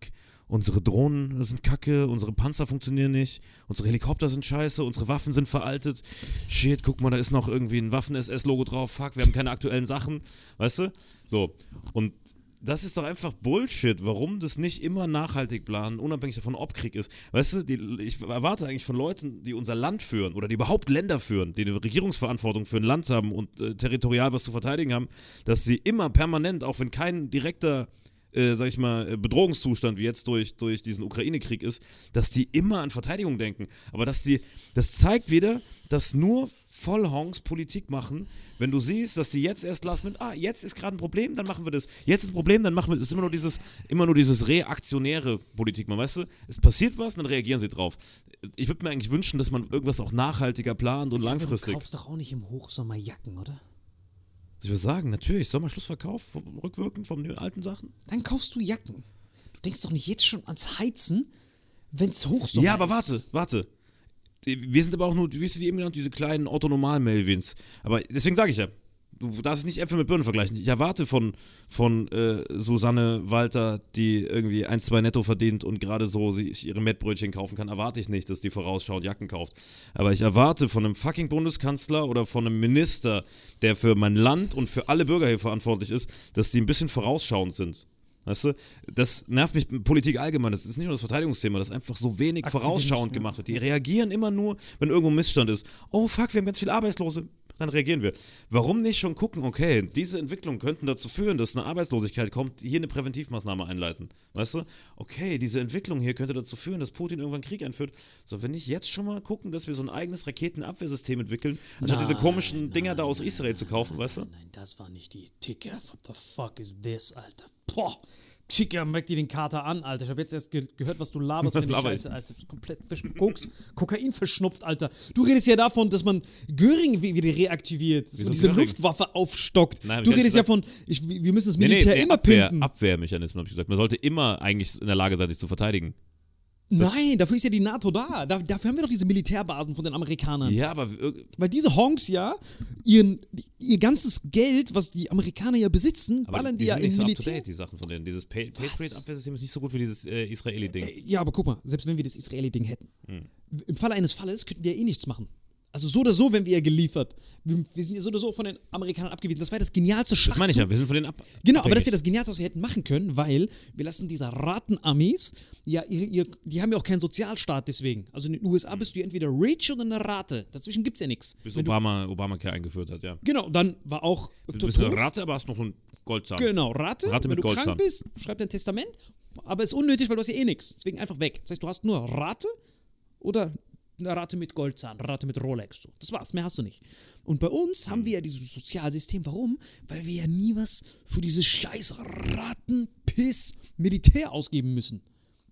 unsere Drohnen sind kacke, unsere Panzer funktionieren nicht, unsere Helikopter sind scheiße, unsere Waffen sind veraltet. Shit, guck mal, da ist noch irgendwie ein Waffen-SS-Logo drauf, fuck, wir haben keine aktuellen Sachen, weißt du? So, und das ist doch einfach Bullshit, warum das nicht immer nachhaltig planen, unabhängig davon, ob Krieg ist. Weißt du, die, ich erwarte eigentlich von Leuten, die unser Land führen oder die überhaupt Länder führen, die eine Regierungsverantwortung für ein Land haben und äh, territorial was zu verteidigen haben, dass sie immer permanent, auch wenn kein direkter äh, sag ich mal, äh, Bedrohungszustand wie jetzt durch, durch diesen Ukraine-Krieg ist, dass die immer an Verteidigung denken. Aber dass die, das zeigt wieder, dass nur Vollhongs Politik machen, wenn du siehst, dass sie jetzt erst last mit, ah, jetzt ist gerade ein Problem, dann machen wir das. Jetzt ist ein Problem, dann machen wir das. Es ist immer nur dieses, immer nur dieses reaktionäre Politik, man weißt du, es passiert was, dann reagieren sie drauf. Ich würde mir eigentlich wünschen, dass man irgendwas auch nachhaltiger plant und langfristig. Du kaufst doch auch nicht im Hochsommer Jacken, oder? Ich würde sagen, natürlich, Sommerschlussverkauf, rückwirkend von den alten Sachen. Dann kaufst du Jacken. Du denkst doch nicht jetzt schon ans Heizen, wenn es Hochsommer Ja, aber ist. warte, warte. Wir sind aber auch nur, wie hast du die eben genannt, diese kleinen Otto-Normal-Melvins. Aber deswegen sage ich ja, du darfst nicht Äpfel mit Birnen vergleichen. Ich erwarte von, von äh, Susanne Walter, die irgendwie 1, 2 netto verdient und gerade so sich ihre Mettbrötchen kaufen kann, erwarte ich nicht, dass die vorausschauend Jacken kauft. Aber ich erwarte von einem fucking Bundeskanzler oder von einem Minister, der für mein Land und für alle Bürger hier verantwortlich ist, dass die ein bisschen vorausschauend sind. Weißt du, das nervt mich Politik allgemein. Das ist nicht nur das Verteidigungsthema, das einfach so wenig vorausschauend ja. gemacht wird. Die reagieren immer nur, wenn irgendwo Missstand ist. Oh fuck, wir haben ganz viele Arbeitslose. Dann reagieren wir. Warum nicht schon gucken, okay, diese Entwicklungen könnten dazu führen, dass eine Arbeitslosigkeit kommt, hier eine Präventivmaßnahme einleiten. Weißt du? Okay, diese Entwicklung hier könnte dazu führen, dass Putin irgendwann Krieg einführt. So, wenn nicht jetzt schon mal gucken, dass wir so ein eigenes Raketenabwehrsystem entwickeln, anstatt diese komischen Dinger da aus Israel zu kaufen, weißt du? Nein, das war nicht die Ticker. What the fuck is this, Alter? Boah. Ticker, merk dir den Kater an, Alter. Ich habe jetzt erst ge gehört, was du laberst. Was laber ich? Scheiße, Alter. Komplett Koks, Kokain verschnupft, Alter. Du redest ja davon, dass man Göring wi- wieder reaktiviert, dass Wieso man diese Göring? Luftwaffe aufstockt. Nein, du redest ja von, ich, wir müssen das Nee, Militär nee, immer Abwehr, pimpen. Abwehrmechanismen, habe ich gesagt. Man sollte immer eigentlich in der Lage sein, sich zu verteidigen. Nein, dafür ist ja die NATO da. da. Dafür haben wir doch diese Militärbasen von den Amerikanern. Ja, aber Weil diese Honks ja ihren, ihr ganzes Geld, was die Amerikaner ja besitzen, aber ballern die, die, ja in nicht so up Militär. to date, die Sachen von denen. Dieses Pa- Patriot-Abwehrsystem ist nicht so gut wie dieses äh, Israeli-Ding. Äh, Ja, aber guck mal, selbst wenn wir das Israeli-Ding hätten, Hm. im Falle eines Falles könnten wir ja eh nichts machen. Also so oder so, wenn wir ja geliefert. Wir, wir sind ja so oder so von den Amerikanern abgewiesen. Das war das genialste Schachzug. Das meine ich ja, wir sind von denen ab. Genau, aber das ist abhängig. ja das Genialste, was wir hätten machen können, weil wir lassen diese Ratenarmees, ja, ihre, ihr, die haben ja auch keinen Sozialstaat deswegen. Also in den USA bist du entweder rich oder eine Rate. Dazwischen gibt es ja nichts. Bis Wenn du- Obama Obamacare eingeführt hat, ja. Genau, dann war auch Du bist eine Ratte, aber hast noch einen Goldzahn. Genau, Rate. Rate wenn mit du krank Goldzahn. bist, schreib dein Testament. Aber ist unnötig, weil du hast ja eh nichts. Deswegen einfach weg. Das heißt, du hast nur Rate oder Rate mit Goldzahn, Rate mit Rolex. So. Das war's, mehr hast du nicht. Und bei uns haben wir ja dieses Sozialsystem. Warum? Weil wir ja nie was für dieses scheiß Ratenpiss Militär ausgeben müssen.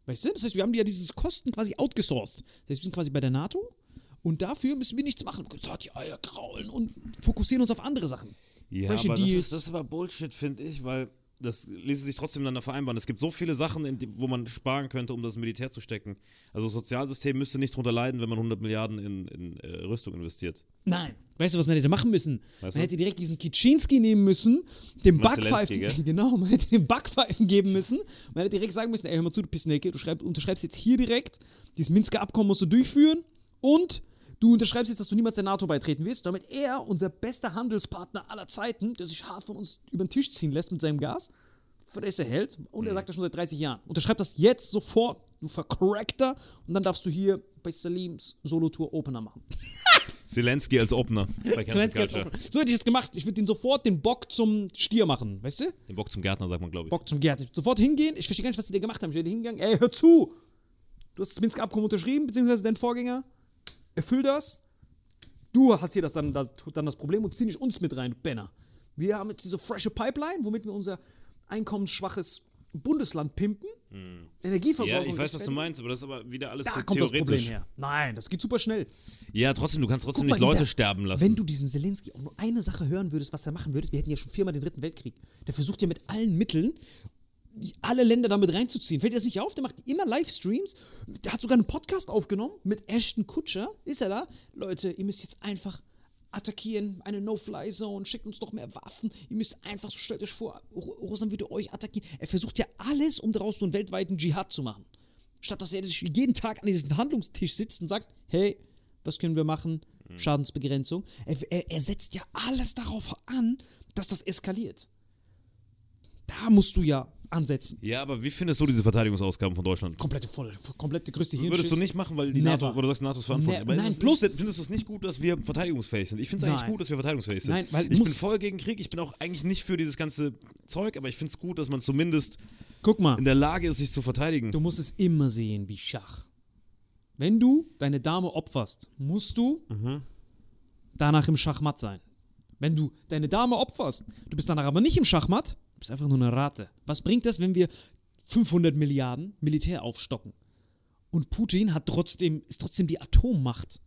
Weißt du? Das heißt, wir haben ja dieses Kosten quasi outgesourced. Das heißt, wir sind quasi bei der NATO und dafür müssen wir nichts machen. Wir können die Eier kraulen und fokussieren uns auf andere Sachen. Ja, Solche aber das ist, das ist aber Bullshit, finde ich, weil das ließe sich trotzdem miteinander vereinbaren. Es gibt so viele Sachen, in die, wo man sparen könnte, um das Militär zu stecken. Also das Sozialsystem müsste nicht drunter leiden, wenn man 100 Milliarden in, in äh, Rüstung investiert. Nein. Weißt du, was man hätte machen müssen? Weißt man du? hätte direkt diesen Kitschinski nehmen müssen, Zelensky, Backpfeifen, genau, man hätte dem Backpfeifen geben müssen. Man hätte direkt sagen müssen, ey, hör mal zu, du Pissnecke, du schreib, unterschreibst jetzt hier direkt, dieses Minsker Abkommen musst du durchführen und du unterschreibst jetzt, dass du niemals der NATO beitreten wirst, damit er, unser bester Handelspartner aller Zeiten, der sich hart von uns über den Tisch ziehen lässt mit seinem Gas, für das er hält. Und Mhm. er sagt das schon seit 30 Jahren. Unterschreib das jetzt sofort, du Vercrackter, und dann darfst du hier bei Salims Solo-Tour Opener machen. Zelensky als Opener Zelensky als. Opener. So hätte ich das gemacht. Ich würde den sofort den Bock zum Stier machen, weißt du? Den Bock zum Gärtner, sagt man, glaube ich. Bock zum Gärtner. Sofort hingehen. Ich verstehe gar nicht, was die da gemacht haben. Ich werde hingegangen. Ey, hör zu! Du hast das Minsker Abkommen unterschrieben, beziehungsweise dein Vorgänger. Erfüll das. Du hast hier das dann, das, dann das Problem und zieh nicht uns mit rein, du Benner. Wir haben jetzt diese frische Pipeline, womit wir unser einkommensschwaches Bundesland pimpen. Ja, Energieversorgung. ich weiß, was du meinst, aber das ist aber wieder alles Da so kommt das Problem theoretisch. her. Nein, das geht super schnell. Ja, trotzdem, du kannst trotzdem mal, nicht Leute dieser- sterben lassen. Wenn du diesen Zelensky auch nur eine Sache hören würdest, was er machen würdest, wir hätten ja schon viermal den dritten Weltkrieg. Der versucht ja mit allen Mitteln, alle Länder damit reinzuziehen. Fällt dir das nicht auf? Der macht immer Livestreams. Der hat sogar einen Podcast aufgenommen mit Ashton Kutscher. Ist er da? Leute, ihr müsst jetzt einfach attackieren, eine No-Fly-Zone, schickt uns doch mehr Waffen. Ihr müsst einfach, so stellt euch vor, Ru- Russland würde euch attackieren. Er versucht ja alles, um daraus so einen weltweiten Dschihad zu machen. Statt dass er jeden Tag an diesem Verhandlungstisch sitzt und sagt, hey, was können wir machen? Schadensbegrenzung. Er, er, er setzt ja alles darauf an, dass das eskaliert. Da musst du ja ansetzen. ja, aber wie findest du diese Verteidigungsausgaben von Deutschland? Komplette voll, komplette größte Würdest du Hirnschiss. nicht machen, weil die Never. NATO, oder du sagst, NATO ist verantwortlich. Ne- aber nein, bloß- ist, findest du es nicht gut, dass wir verteidigungsfähig sind? Ich finde es eigentlich gut, dass wir verteidigungsfähig sind. Nein, weil ich bin voll gegen Krieg, ich bin auch eigentlich nicht für dieses ganze Zeug, aber ich finde es gut, dass man zumindest Guck mal, in der Lage ist, sich zu verteidigen. du musst es immer sehen wie Schach. Wenn du deine Dame opferst, musst du danach im Schachmatt sein. Wenn du deine Dame opferst, du bist danach aber nicht im Schachmatt, du bist einfach nur eine Rate. Was bringt das, wenn wir 500 Milliarden Militär aufstocken? Und Putin hat trotzdem, ist trotzdem die Atommacht.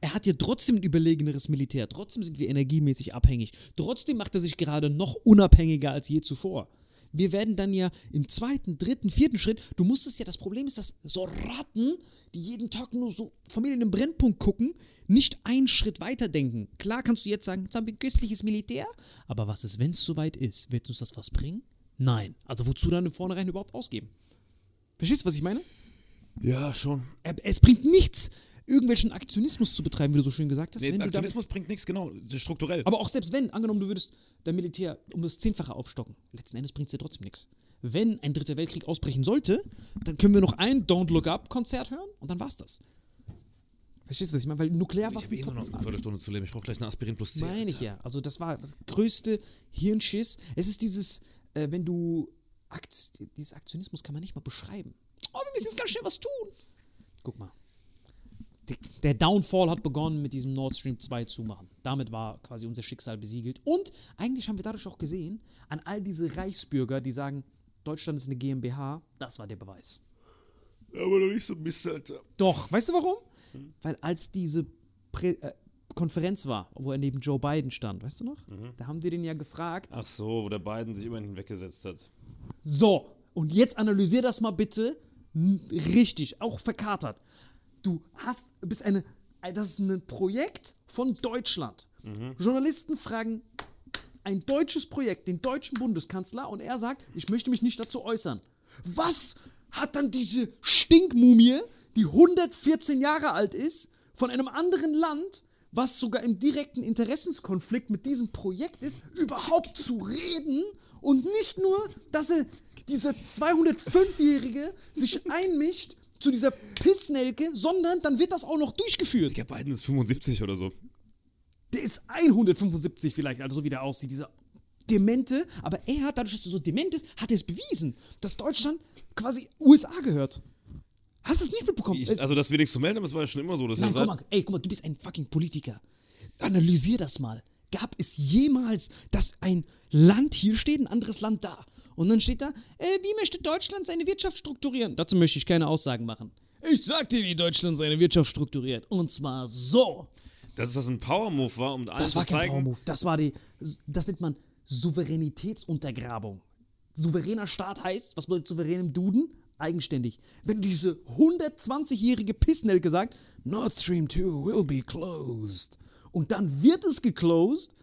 Er hat ja trotzdem ein überlegeneres Militär. Trotzdem sind wir energiemäßig abhängig. Trotzdem macht er sich gerade noch unabhängiger als je zuvor. Wir werden dann ja im zweiten, dritten, vierten Schritt, du musst es ja, das Problem ist, dass so Ratten, die jeden Tag nur so Familien im Brennpunkt gucken, nicht einen Schritt weiter denken. Klar kannst du jetzt sagen, jetzt haben wir ein köstliches Militär, aber was ist, wenn es soweit ist? Wird uns das was bringen? Nein. Also wozu dann im Vornherein überhaupt ausgeben? Verstehst du, was ich meine? ja, schon. Er- Es bringt nichts, irgendwelchen Aktionismus zu betreiben, wie du so schön gesagt hast. Nee, Aktionismus bringt nichts, genau, strukturell. aber auch selbst wenn, angenommen, du würdest dein Militär um das Zehnfache aufstocken, letzten Endes bringt es dir trotzdem nichts. Wenn ein dritter Weltkrieg ausbrechen sollte, dann können wir noch ein Don't Look Up Konzert hören und dann war's das. Verstehst du, was ich meine? Weil Ich habe Nuklearwaffen eh nur noch eine Viertelstunde zu leben. Ich brauche gleich eine Aspirin plus C. Meine ich ja. Also das war das größte Hirnschiss. Es ist dieses, äh, wenn du Akt, dieses Aktionismus kann man nicht mal beschreiben. Oh, wir müssen jetzt ganz schnell was tun. Guck mal. Der, Downfall hat begonnen mit diesem Nord Stream 2 zumachen. Damit war quasi unser Schicksal besiegelt. Und eigentlich haben wir dadurch auch gesehen, an all diese Reichsbürger, die sagen, Deutschland ist eine GmbH, das war der Beweis. Aber doch nicht so Mist, Alter. Doch, weißt du warum? Weil als diese Prä äh, Konferenz war, wo er neben Joe Biden stand, weißt du noch? Da haben die den ja gefragt. Ach so, wo der Biden sich immerhin hinweggesetzt hat. So, und jetzt analysier das mal bitte richtig, auch verkatert. Du hast, bist eine, das ist ein Projekt von Deutschland. Journalisten fragen ein deutsches Projekt, den deutschen Bundeskanzler, und er sagt, ich möchte mich nicht dazu äußern. Was hat dann diese Stinkmumie, die 114 Jahre alt ist, von einem anderen Land, was sogar im direkten Interessenskonflikt mit diesem Projekt ist, überhaupt zu reden und nicht nur, dass er dieser 205-Jährige sich einmischt zu dieser Pissnelke, sondern dann wird das auch noch durchgeführt. Der Biden ist 75 oder so. Der ist 175 vielleicht, also so wie der aussieht, dieser Demente. Aber er hat, dadurch, dass er so dement ist, hat er es bewiesen, dass Deutschland quasi USA gehört. Hast du es nicht mitbekommen? Ich, also, dass wir nichts zu melden haben, das war ja schon immer so. Dass Nein, guck mal, ey, guck mal, du bist ein fucking Politiker. Analysier das mal. Gab es jemals, dass ein Land hier steht, ein anderes Land da? Und dann steht da, äh, wie möchte Deutschland seine Wirtschaft strukturieren? Dazu möchte ich keine Aussagen machen. Ich sag dir, wie Deutschland seine Wirtschaft strukturiert. Und zwar so. dass das ein Power-Move war, um allen Das zu war kein zeigen. Power-Move. Das war die, das nennt man Souveränitätsuntergrabung. Souveräner Staat heißt, was bedeutet souverän im Duden? Eigenständig. Wenn diese 120-jährige Pissnelke sagt, Nord Stream 2 will be closed. Und dann wird es geclosed.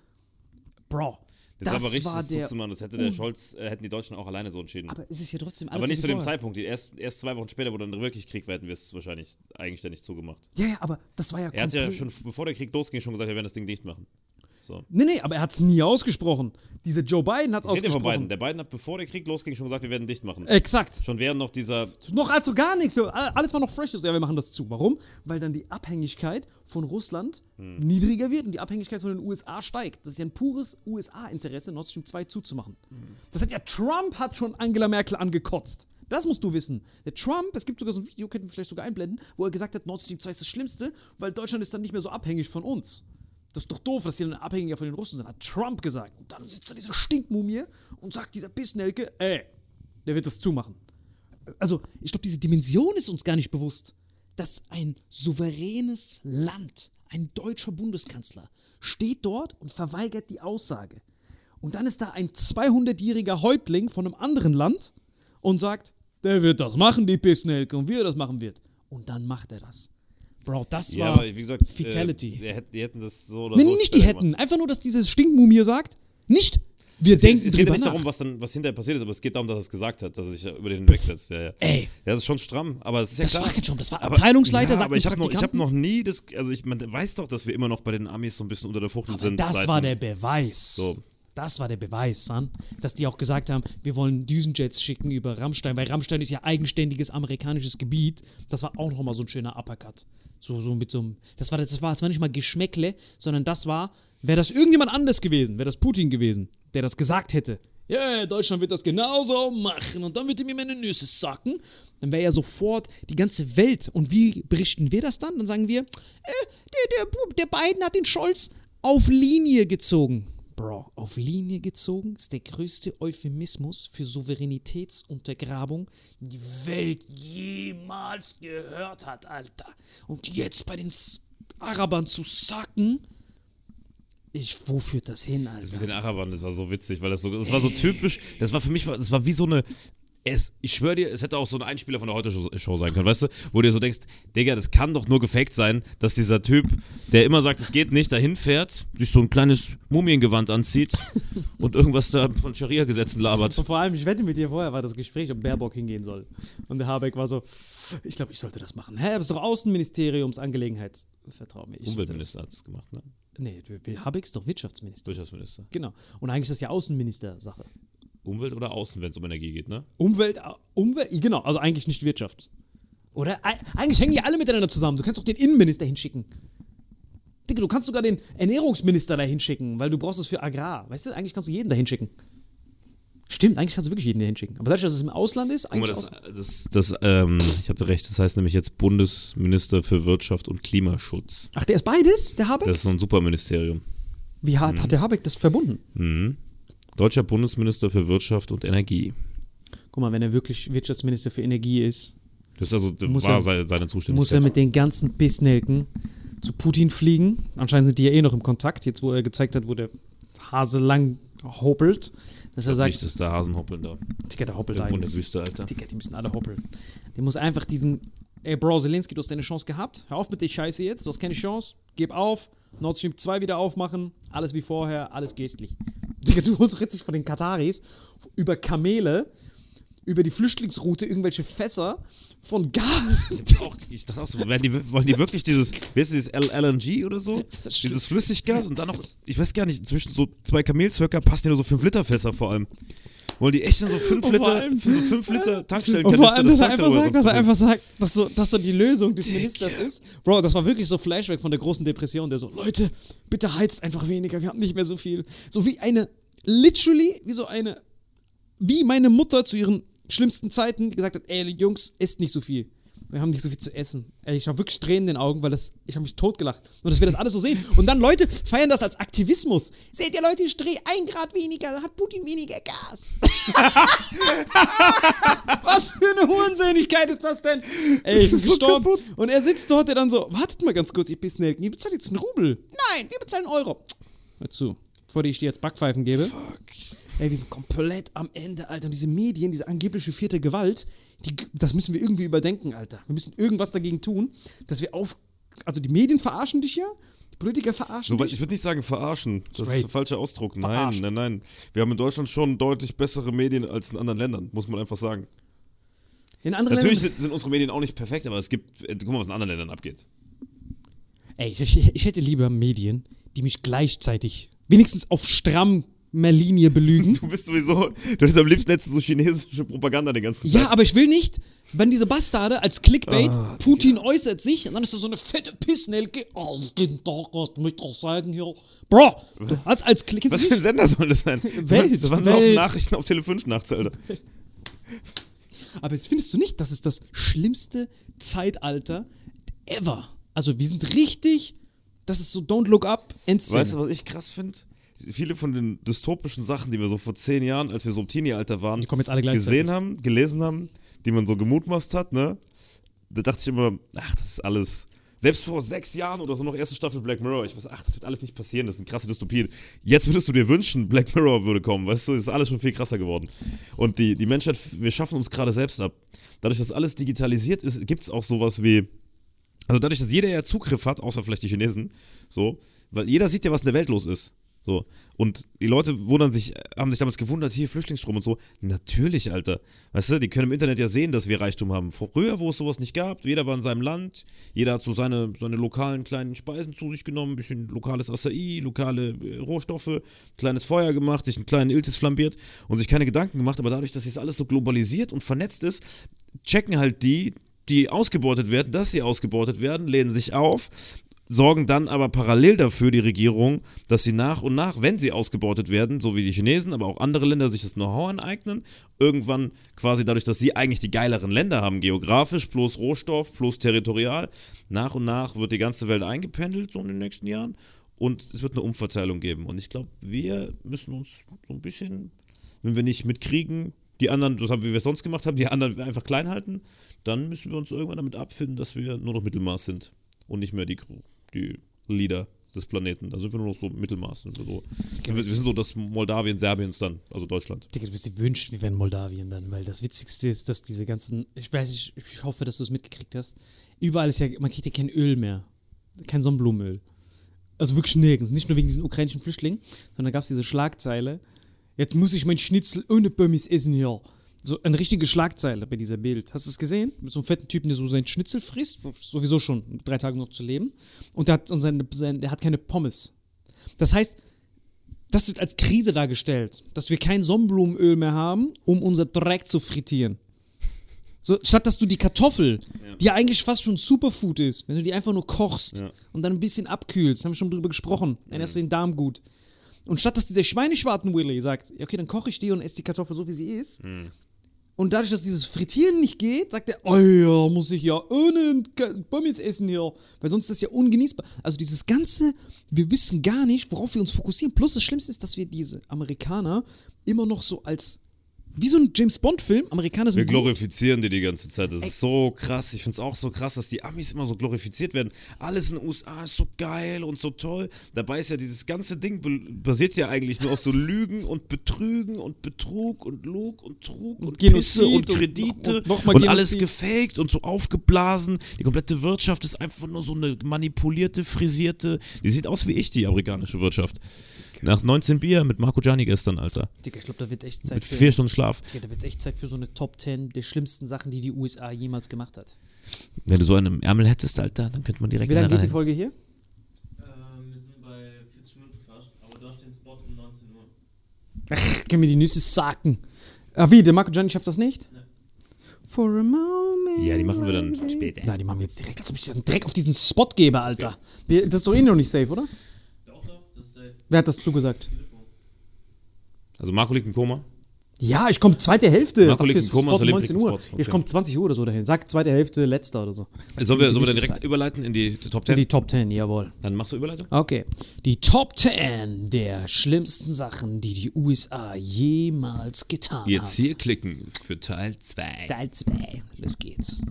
Bro, Das, das, war aber richtig, war das der. zuzumachen. Das hätte der Scholz, äh, hätten die Deutschen auch alleine so entschieden. Aber, Aber es ist ja trotzdem alles nicht so zu dem. Zeitpunkt. Erst, erst zwei Wochen später, wo dann wirklich Krieg war, hätten wir es wahrscheinlich eigenständig zugemacht. Ja, ja, aber das war ja Er hat ja schon, bevor der Krieg losging, schon gesagt, wir werden das Ding dicht machen. So. Nee, nee, aber er hat es nie ausgesprochen. Dieser Joe Biden hat es ja von ausgesprochen. beiden. Der Biden hat, bevor der Krieg losging, schon gesagt, wir werden dicht machen. Exakt. Schon während noch dieser. Noch also gar nichts. Alles war noch fresh. Ja, wir machen das zu. Warum? Weil dann die Abhängigkeit von Russland niedriger wird und die Abhängigkeit von den USA steigt. Das ist ja ein pures USA-Interesse, Nord Stream 2 zuzumachen. Das hat ja Trump hat schon Angela Merkel angekotzt. Das musst du wissen. Der Trump, es gibt sogar so ein Video, könnten wir vielleicht sogar einblenden, wo er gesagt hat, Nord Stream 2 ist das Schlimmste, weil Deutschland ist dann nicht mehr so abhängig von uns. Das ist doch doof, dass die dann abhängiger von den Russen sind, hat Trump gesagt. Und dann sitzt da dieser Stinkmumie und sagt dieser Bissnelke, ey, der wird das zumachen also ich glaube, diese Dimension ist uns gar nicht bewusst, dass ein souveränes Land, ein deutscher Bundeskanzler, steht dort und verweigert die Aussage. Und dann ist da ein 200-jähriger Häuptling von einem anderen Land und sagt, der wird das machen, die Pissnelke, und wie er das machen wird. Und dann macht er das. Bro, das Ja, war aber wie gesagt, Fatality. Äh, der hätt- die hätten das so oder nee, so. nicht die hätten, gemacht. einfach nur, dass dieses Stinkmumie sagt, nicht, wir Es, denken es geht ja drüber nicht nach. darum, was dann was hinterher passiert ist, aber es geht darum, dass er es gesagt hat, dass er sich über den hinwegsetzt. Ja, ja. Ey. Ja, das ist schon stramm, aber es ist ja Das klar. war kein Stramm, das war aber, Abteilungsleiter, ja, sagt aber ich habe noch, ich hab noch nie das, also ich, man weiß doch, dass wir immer noch bei den Amis so ein bisschen unter der Fuchtel sind. Das seit war der Beweis. So. Das war der Beweis, San. Dass die auch gesagt haben, wir wollen Düsenjets schicken über Rammstein, weil Rammstein ist ja eigenständiges amerikanisches Gebiet. Das war auch nochmal so ein schöner Uppercut. So, so mit so einem. Das war, das, war, das war nicht mal Geschmäckle, sondern das war, wäre das irgendjemand anders gewesen, wäre das Putin gewesen, der das gesagt hätte. Ja, Deutschland wird das genauso machen und dann wird er mir meine Nüsse sacken. Dann wäre ja sofort die ganze Welt. Und wie berichten wir das dann? Dann sagen wir, äh, der, der, der Biden hat den Scholz auf Linie gezogen. Bro, auf Linie gezogen ist der größte Euphemismus für Souveränitätsuntergrabung, die die Welt jemals gehört hat, Alter. Und jetzt bei den Arabern zu sacken, ich, wo führt das hin, Das mit Alter? den Arabern, das war so witzig, weil das so, das war so typisch. Das war für mich, das war wie so eine. Es, ich schwöre dir, es hätte auch so ein Einspieler von der Heute-Show sein können, weißt du? Wo du dir so denkst, Digga, das kann doch nur gefaked sein, dass dieser Typ, der immer sagt, es geht nicht, dahin fährt, sich so ein kleines Mumiengewand anzieht und irgendwas da von Scharia-Gesetzen labert. Und vor allem, ich wette mit dir, vorher war das Gespräch, ob Baerbock hingehen soll. Und der Habeck war so, ich glaube, ich sollte das machen. Hä, aber es ist doch Außenministeriumsangelegenheit. Vertrau mir. Ich Umweltminister hat es gemacht, ne? Nee, Habeck ist doch Wirtschaftsminister. Wirtschaftsminister. Genau. Und eigentlich ist das ja Außenminister-Sache. Umwelt oder Außen, wenn es um Energie geht, ne? Umwelt, Umwelt, genau, also eigentlich nicht Wirtschaft. Oder? Eig- Eigentlich hängen die alle miteinander zusammen. Du kannst doch den Innenminister hinschicken. Digga, du kannst sogar den Ernährungsminister da hinschicken, weil du brauchst es für Agrar. Weißt du, eigentlich kannst du jeden da hinschicken. Stimmt, eigentlich kannst du wirklich jeden da hinschicken. Aber dadurch, dass es im Ausland ist, Guck mal, eigentlich das, das, das ähm, ich hatte recht, das heißt nämlich jetzt Bundesminister für Wirtschaft und Klimaschutz. Ach, der ist beides, der Habeck? Das ist so ein Superministerium. Wie hat, hat der Habeck das verbunden? Mhm. Deutscher Bundesminister für Wirtschaft und Energie. Guck mal, wenn er wirklich Wirtschaftsminister für Energie ist, Das ist also Muss war er- seine, seine muss Zuständigkeit. er mit den ganzen Pissnelken zu Putin fliegen. Anscheinend sind die ja eh noch im Kontakt, jetzt wo er gezeigt hat, wo der Hase lang hoppelt. Dass er sagt, nicht, dass der Hasenhoppeln da. Digga, der hoppelt Irgendwo in der. Wüste, Alter. Digga, die müssen alle hoppeln. Der muss einfach diesen. Ey, Bro, Zelensky, du hast deine Chance gehabt. Hör auf mit der Scheiße jetzt. Du hast keine Chance. Gib auf. Nord Stream 2 wieder aufmachen. Alles wie vorher. Alles geistlich. Digga, du holst richtig von den Kataris über Kamele, über die Flüchtlingsroute irgendwelche Fässer von Gas. Auch, ich dachte auch so, die, wollen die wirklich dieses, wie heißt dieses LNG oder so? Dieses Flüssiggas und dann noch, ich weiß gar nicht, zwischen so zwei Kamelshöcker passen ja nur so 5 Liter Fässer vor allem. Wollen die echt nur so 5 Und vor Liter, allem- so 5 Liter Und vor Tankstellenkanister, allem, das dass er sagt sagt, dass er einfach sagt, dass so, dass so die Lösung des Ministers ist. Bro, das war wirklich so Flashback von der großen Depression, der so, Leute, bitte heizt einfach weniger, wir haben nicht mehr so viel. So wie eine, literally, wie so eine, wie meine Mutter zu ihren schlimmsten Zeiten gesagt hat, ey, Jungs, esst nicht so viel. Wir haben nicht so viel zu essen. Ey, ich habe wirklich Tränen in den Augen, weil das, ich habe mich totgelacht. Und dass wir das alles so sehen. Und dann Leute feiern das als Aktivismus. Seht ihr Leute, ich drehe ein Grad weniger, hat Putin weniger Gas. Was für eine Hurensinnigkeit ist das denn? Ey, ich bin ist so gestorben. kaputt. und er sitzt dort, der dann so, wartet mal ganz kurz, ihr Pissnelken, ihr bezahlt jetzt einen Rubel. Nein, wir bezahlen einen Euro. Hör zu, bevor ich dir jetzt Backpfeifen gebe. Fuck. Ey, wir sind komplett am Ende, Alter. Und diese Medien, diese angebliche vierte Gewalt, die, das müssen wir irgendwie überdenken, Alter. Wir müssen irgendwas dagegen tun, dass wir auf. Also die Medien verarschen dich ja, die Politiker verarschen So, dich. ich würde nicht sagen verarschen. Das ist Straight. der falsche Ausdruck. Nein, Verarschen. nein, nein. Wir haben in Deutschland schon deutlich bessere Medien als in anderen Ländern, muss man einfach sagen. In anderen Natürlich Ländern. sind, sind unsere Medien auch nicht perfekt, aber es gibt, äh, guck mal, was in anderen Ländern abgeht. Ey, ich, ich hätte lieber Medien, die mich gleichzeitig wenigstens auf strammer Linie belügen. Du bist sowieso, du hättest am liebsten letztens so chinesische Propaganda den ganzen Tag. Ja, aber ich will nicht, wenn diese Bastarde als Clickbait, Ah, Putin äußert sich und dann ist da so eine fette Pissnelke. Oh, jeden Tag was mit drauf sagen hier. Bro, du hast als Click Was für ein Sender soll das sein? Welt, das waren Welt. Nachrichten auf Tele 5 nachts, Alter. Aber jetzt findest du nicht, das ist das schlimmste Zeitalter ever. Also wir sind richtig, das ist so Don't Look Up, Endszene. Weißt du, was ich krass finde? Viele von den dystopischen Sachen, die wir so vor zehn Jahren, als wir so im Teenie-Alter waren, Die kommen jetzt alle gesehen haben, gelesen haben, die man so gemutmaßt hat, ne? Da dachte ich immer, ach, das ist alles. Selbst vor sechs Jahren oder so noch erste Staffel Black Mirror, ich weiß, ach, das wird alles nicht passieren, das sind krasse Dystopien. Jetzt würdest du dir wünschen, Black Mirror würde kommen, weißt du, das ist alles schon viel krasser geworden. Und die, die Menschheit, wir schaffen uns gerade selbst ab. Dadurch, dass alles digitalisiert ist, gibt es auch sowas wie, also dadurch, dass jeder ja Zugriff hat, außer vielleicht die Chinesen, so, weil jeder sieht ja, was in der Welt los ist. So. Und die Leute wundern sich, haben sich damals gewundert, hier Flüchtlingsstrom und so. Natürlich, Alter. Weißt du, die können im Internet ja sehen, dass wir Reichtum haben. Früher, wo es sowas nicht gab, jeder war in seinem Land, jeder hat so seine, seine lokalen kleinen Speisen zu sich genommen, ein bisschen lokales Acai, lokale äh, Rohstoffe, kleines Feuer gemacht, sich einen kleinen Iltis flambiert und sich keine Gedanken gemacht. Aber dadurch, dass jetzt alles so globalisiert und vernetzt ist, checken halt die, die ausgebeutet werden, dass sie ausgebeutet werden, lehnen sich auf, sorgen dann aber parallel dafür, die Regierung, dass sie nach und nach, wenn sie ausgebeutet werden, so wie die Chinesen, aber auch andere Länder sich das Know-how aneignen, irgendwann quasi dadurch, dass sie eigentlich die geileren Länder haben, geografisch plus Rohstoff plus territorial, nach und nach wird die ganze Welt eingependelt, so in den nächsten Jahren. Und es wird eine Umverteilung geben. Und ich glaube, wir müssen uns so ein bisschen, wenn wir nicht mitkriegen, die anderen, das haben, wie wir es sonst gemacht haben, die anderen einfach klein halten, dann müssen wir uns irgendwann damit abfinden, dass wir nur noch Mittelmaß sind und nicht mehr die, die Leader des Planeten. Da sind wir nur noch so Mittelmaß. Sind wir, so. wir, wir sind so das Moldawien Serbiens dann, also Deutschland. Digga, du wirst dir wünschen, wir wären Moldawien dann, weil das Witzigste ist, dass diese ganzen, ich weiß nicht, ich hoffe, dass du es mitgekriegt hast, überall ist ja, man kriegt ja kein Öl mehr, kein Sonnenblumenöl. Also wirklich nirgends, nicht nur wegen diesen ukrainischen Flüchtlingen, sondern gab es diese Schlagzeile, jetzt muss ich mein Schnitzel ohne Pommes essen hier. So eine richtige Schlagzeile bei dieser Bild. Hast du es gesehen? Mit so einem fetten Typen, der so seinen Schnitzel frisst, sowieso schon drei Tage noch zu leben. Und der hat, und seine, sein, der hat keine Pommes. Das heißt, das wird als Krise dargestellt, dass wir kein Sonnenblumenöl mehr haben, um unser Dreck zu frittieren. So, statt dass du die Kartoffel, die ja eigentlich fast schon Superfood ist, wenn du die einfach nur kochst Ja. und dann ein bisschen abkühlst, haben wir schon drüber gesprochen, ernährst du den Darm gut. Und statt dass dieser Schweineschwarten-Willy sagt, ja, okay, dann koche ich die und esse die Kartoffel so, wie sie ist. Und dadurch, dass dieses Frittieren nicht geht, sagt er, oh ja, muss ich ja ohne Pommes essen hier. Weil sonst ist das ja ungenießbar. Also dieses Ganze, wir wissen gar nicht, worauf wir uns fokussieren. Plus das Schlimmste ist, dass wir diese Amerikaner immer noch so als, wie so ein James-Bond-Film, Amerikaner Wir sind gut. glorifizieren die die ganze Zeit. Das ist so krass. Ich finde es auch so krass, dass die Amis immer so glorifiziert werden. Alles in den USA ist so geil und so toll. Dabei ist ja dieses ganze Ding basiert ja eigentlich nur auf so Lügen und Betrügen und Betrug und Lug und Trug und, Genozid Pisse und und Kredite noch- und, und noch mal alles gefaked und so aufgeblasen. Die komplette Wirtschaft ist einfach nur so eine manipulierte, frisierte. Die sieht aus wie ich, die amerikanische Wirtschaft. Nach 19 Bier mit Marco Gianni gestern, Alter. Digga, ich glaube, da wird echt Zeit Mit für, vier Stunden Schlaf. Digga, da wird echt Zeit für so eine Top 10 der schlimmsten Sachen, die die USA jemals gemacht hat. Wenn du so einen im Ärmel hättest, Alter, dann könnte man direkt Wie lange geht die Folge hier? Ähm, wir sind bei 40 Minuten fast, aber da steht Spot um 19 Uhr. Ach, können wir die Nüsse sacken. Ah, wie? Der Marco Gianni schafft das nicht? Nee. For a moment. Ja, die machen wir dann später. Nein, die machen wir jetzt direkt. Als ob ich dann direkt auf diesen Spot gebe, Alter. Wir, das ist doch eh noch nicht safe, oder? Doch, doch, das ist safe. Wer hat das zugesagt? Also Marco liegt im Koma. Ja, ich komme zweite Hälfte. Marco liegt im Koma, Spot so um lebt 19 im Uhr. Okay. Ich komme 20 Uhr oder so dahin. Sag zweite Hälfte, letzter oder so. Sollen wir, sollen wir dann direkt sein. überleiten in die Top In 10? die Top 10, jawohl. Dann machst du Überleitung? Okay. Die Top 10 der schlimmsten Sachen, die die USA jemals getan Jetzt hat. hier klicken für Teil 2. Teil 2. Los geht's.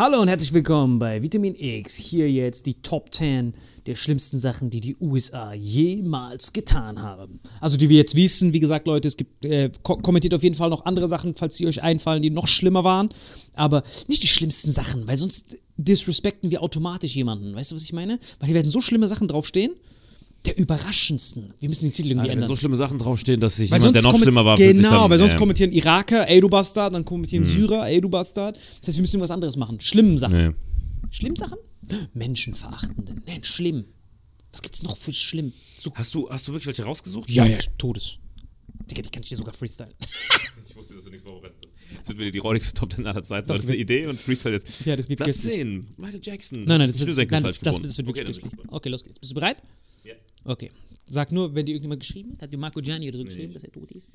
Hallo und herzlich willkommen bei Vitamin X. Hier jetzt die Top 10 der schlimmsten Sachen, die die USA jemals getan haben. Also die wir jetzt wissen. Wie gesagt, Leute, es gibt, äh, ko kommentiert auf jeden Fall noch andere Sachen, falls sie euch einfallen, die noch schlimmer waren. Aber nicht die schlimmsten Sachen, weil sonst disrespekten wir automatisch jemanden. Weißt du, was ich meine? Weil hier werden so schlimme Sachen draufstehen. Der überraschendsten. Wir müssen den Titel irgendwie Wenn ändern. so schlimme Sachen draufstehen, dass sich Weil jemand, der noch schlimmer war, Genau, dann, weil sonst ähm, kommentieren Iraker, ey du Bastard, dann kommentieren Syrer, ey du Bastard. Das heißt, wir müssen irgendwas anderes machen. Schlimmen Sachen. Nee. Schlimm Sachen? Menschenverachtenden. Nein, schlimm. Was gibt's noch für schlimm? So, Hast du, hast du wirklich welche rausgesucht? ja, ja, Todes. Digga, die kann ich dir sogar freestylen. Ich wusste, dass du nichts vorbereitet hast. Das wird wieder die räudigste Top 10 aller Zeiten. Doch, Das ist eine Idee und Freestyle jetzt. Ja, das wird Platz köstlich. 10, Michael Jackson. Nein, nein, das du wird, nein, falsch das, das wird wirklich okay, Okay, los geht's. Bist du bereit? Okay. Sag nur, wenn dir irgendjemand geschrieben hat. Hat dir Marco Gianni oder so geschrieben, dass er tot ist?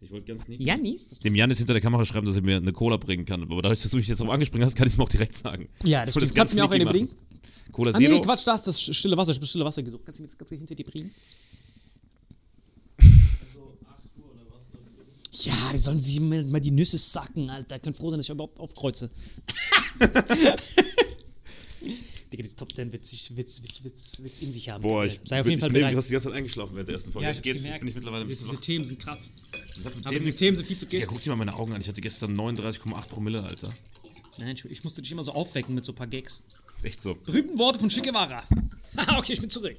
Ich wollte ganz nicht. Janis? Das Dem Janis hinter der Kamera schreiben, dass er mir eine Cola bringen kann. Aber dadurch, dass du mich jetzt darauf angesprochen hast, kann ich es ihm auch direkt sagen. ja, das Ich stimmt. Kannst du mir auch eine bringen? Cola Ah, nee, Zero. Quatsch, da ist das stille Wasser. Ich habe stille Wasser gesucht. Kannst du mir das ganz hinter dir bringen? Ja, die sollen sie mal, mal die Nüsse sacken, Alter. Können froh sein, dass ich überhaupt aufkreuze. Digga, die Top 10 wird wird's in sich haben. Boah, ich Sei auf bin- jeden Fall ich bin bereit. Du hast die ganze Zeit eingeschlafen während der ersten Folge. Ja, jetzt, ich geht's, jetzt bin ich mittlerweile ein bisschen diese Themen sind krass. Das hat mit Aber Themen diese Themen sind viel zu Ja, gest. guck dir mal meine Augen an. Ich hatte gestern 39,8 Promille, Alter. Nein, ich musste dich immer so aufwecken mit so ein paar Gags. Ist echt so. Berühmten Worte von Che Guevara. Haha, okay, ich bin zurück.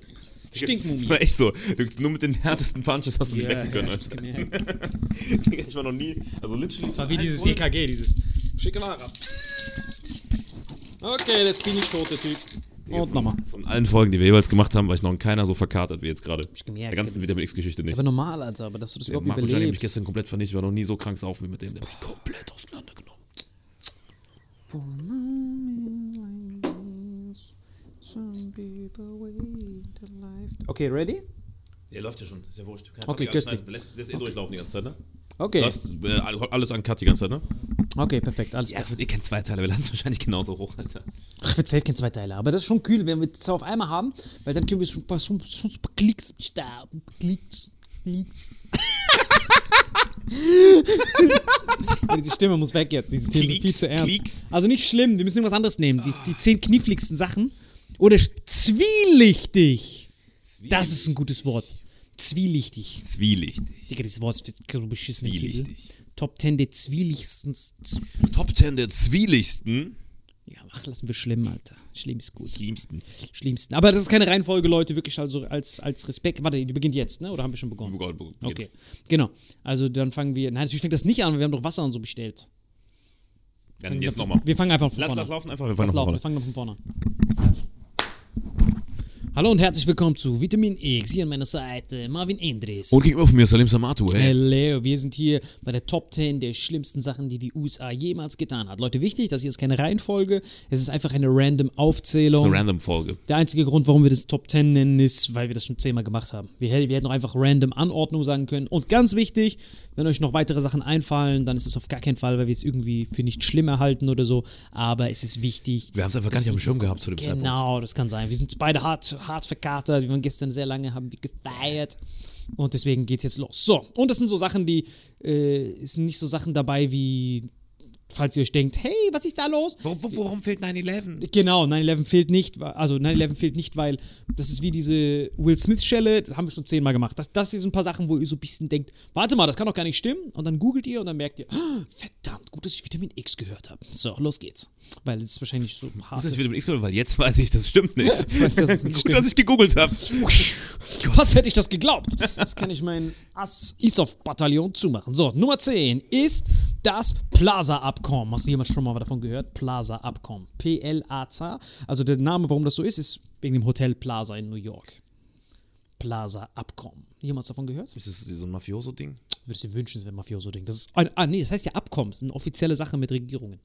Das Stinkmumie. war echt so. Nur mit den härtesten Punches hast du mich Ja, wecken können, ja, ich ich war noch nie. Also literally. Das war wie dieses EKG, dieses Che Guevara. Okay, das bin ich tot, der Typ. Und nochmal. Von allen Folgen, die wir jeweils gemacht haben, war ich noch in keiner so verkatert wie jetzt gerade. gemerkt, Der ganzen Vitamin X-Geschichte nicht. Aber normal, Alter, aber dass du das Der überhaupt Marco Gianni hat mich überlebst. gestern komplett vernichtet. Ich war noch nie so krank saufen wie mit dem. Der hat mich komplett auseinandergenommen. Okay, ready? Der läuft ja schon. Ist ja wurscht. Kann- Okay, köstlich. lässt, lässt eh durchlaufen die ganze Zeit, ne? Okay. Du hast äh, alles an Cut die ganze Zeit, ne? Okay, perfekt, alles Ja, klar. es wird eh kein Zweiteiler. Wir landen es wahrscheinlich genauso hoch, Alter. Ach, wird safe kein Zweiteiler. Aber das ist schon kühl, wenn wir zwei auf einmal haben, weil dann können wir schon, schon, schon super Klicks starten. Klicks. Klicks. Diese Stimme muss weg jetzt. Diese Themen sind viel zu ernst. Klicks. Also nicht schlimm, wir müssen irgendwas anderes nehmen. Die, die zehn kniffligsten Sachen. Oder zwielichtig. Das ist ein gutes Wort. Zwielichtig. Zwielichtig. Digga, dieses Wort ist so beschissen Titel. Zwielichtig. Top 10 der zwielichsten. Z- Top 10 der zwieligsten. Ja, ach, lassen wir schlimm, Alter. Schlimm ist gut. Schlimmsten. Schlimmsten. Aber das ist keine Reihenfolge, Leute, wirklich also als, als Respekt. Warte, die beginnt jetzt, ne? Oder haben wir schon begonnen? Okay, genau. Also dann fangen wir. Nein, natürlich fängt das nicht an, weil wir haben doch Wasser und so bestellt. Dann jetzt nochmal. Wir fangen einfach von Lass vorne das an. laufen einfach. Wir Lass fangen laufen, wir fangen noch von vorne an. Hallo und herzlich willkommen zu Vitamin X. Hier an meiner Seite Marvin Endres. Und gegenüber von mir Salim Samatu, hey. Hallo, wir sind hier bei der Top 10 der schlimmsten Sachen, die die USA jemals getan hat. Leute, wichtig, das hier ist keine Reihenfolge, es ist einfach eine random Aufzählung. Eine Random-Folge. Der einzige Grund, warum wir das Top 10 nennen, ist, weil wir das schon zehnmal gemacht haben. Wir, hätten- wir hätten auch einfach random Anordnung sagen können. Und ganz wichtig, wenn euch noch weitere Sachen einfallen, dann ist es auf gar keinen Fall, weil wir es irgendwie für nicht schlimm erhalten oder so. Aber es ist wichtig. Wir haben es einfach gar nicht dem Schirm gehabt zu dem Zeitpunkt. Genau, das kann sein. Wir sind beide hart, hart verkatert. Wir waren gestern sehr lange, haben wir gefeiert. Und deswegen geht's jetzt los. So, und das sind so Sachen, die, äh, sind nicht so Sachen dabei wie, falls ihr euch denkt, hey, was ist da los? warum fehlt 9-11? Genau, 9-11 fehlt nicht, also 9-11 fehlt nicht, weil das ist wie diese Will Smith-Schelle, das haben wir schon zehnmal gemacht. Das, das sind ein paar Sachen, wo ihr so ein bisschen denkt, warte mal, das kann doch gar nicht stimmen. Und dann googelt ihr und dann merkt ihr, ah, verdammt, gut, dass ich Vitamin X gehört habe. So, los geht's. Weil es ist wahrscheinlich so hart. Gut, dass ich mit X gehört habe, weil jetzt weiß ich, das stimmt nicht. dass es nicht Gut, stimmt. dass ich gegoogelt habe. Was hätte ich das geglaubt? Jetzt kann ich mein Ass-Isov-Bataillon zumachen. So, Nummer 10 ist das Plaza-Abkommen. Hast du jemand schon mal davon gehört? Plaza-Abkommen. P-L-A-Z. Also der Name, warum das so ist, ist wegen dem Hotel Plaza in New York. Plaza-Abkommen. Jemand davon gehört? Ist das so ein Mafioso-Ding? Würdest du dir wünschen, es wäre ein Mafioso-Ding. Das ist ein, ah, nee, das heißt ja Abkommen. Das ist eine offizielle Sache mit Regierungen.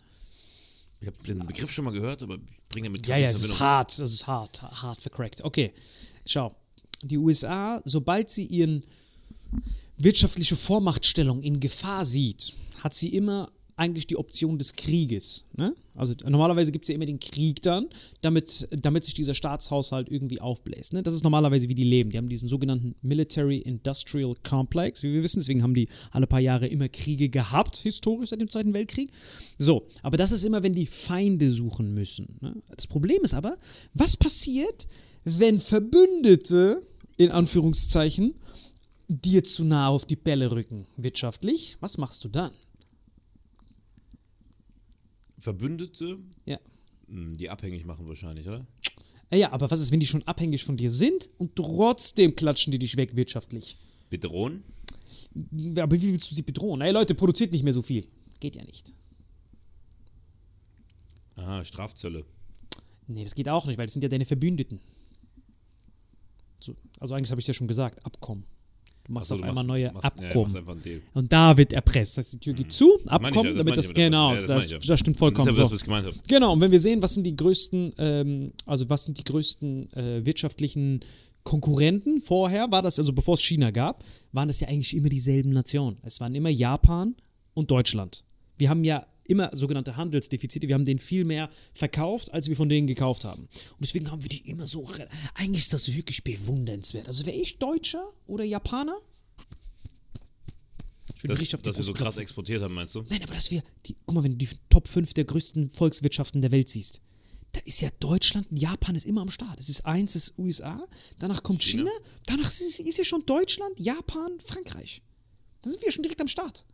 Ich habe den Begriff schon mal gehört, aber ich bringe damit Ja, gar ja, nichts es ist hart, das ist hart, hart vercrackt. Okay, schau. Die USA, sobald sie ihren wirtschaftliche Vormachtstellung in Gefahr sieht, hat sie immer eigentlich die Option des Krieges. Ne? Also normalerweise gibt es ja immer den Krieg dann, damit, damit sich dieser Staatshaushalt irgendwie aufbläst. Ne? Das ist normalerweise, wie die leben. Die haben diesen sogenannten Military Industrial Complex, wie wir wissen. Deswegen haben die alle paar Jahre immer Kriege gehabt, historisch seit dem Zweiten Weltkrieg. So, aber das ist immer, wenn die Feinde suchen müssen. Ne? Das Problem ist aber, was passiert, wenn Verbündete, in Anführungszeichen, dir zu nah auf die Bälle rücken, wirtschaftlich? Was machst du dann? Verbündete, Ja. mh, die abhängig machen wahrscheinlich, oder? Ja, Ja, aber was ist, wenn die schon abhängig von dir sind und trotzdem klatschen die dich weg wirtschaftlich? Bedrohen? Aber wie willst du sie bedrohen? Ey Leute, produziert nicht mehr so viel. Geht ja nicht. Aha, Strafzölle. Nee, das geht auch nicht, weil das sind ja deine Verbündeten. So, also eigentlich habe ich ja schon gesagt, Abkommen. Machst Achso, auf du einmal machst- neue machst, Ja, Abkommen. Deal. und da wird erpresst. Das heißt, die Tür geht zu, meine ich ja, Abkommen, das damit das, ja, genau, ja, das das, ja. das stimmt vollkommen Das ist ja so. das. Genau, und wenn wir sehen, was sind die größten, ähm, also was sind die größten äh, wirtschaftlichen Konkurrenten vorher, war das, also bevor es China gab, waren das ja eigentlich immer dieselben Nationen. Es waren immer Japan und Deutschland. Wir haben ja immer sogenannte Handelsdefizite, wir haben denen viel mehr verkauft, als wir von denen gekauft haben. Und deswegen haben wir die immer so, eigentlich ist das wirklich bewundernswert. Also wäre ich Deutscher oder Japaner? Ich würde richtig auf die dass wir so krass exportiert haben, meinst du? Nein, aber dass wir, die, guck mal, wenn du die Top 5 der größten Volkswirtschaften der Welt siehst, da ist ja Deutschland, Japan ist immer am Start. Es ist eins, ist USA, danach kommt China, danach ist, ist ja schon Deutschland, Japan, Frankreich. Da sind wir schon direkt am Start.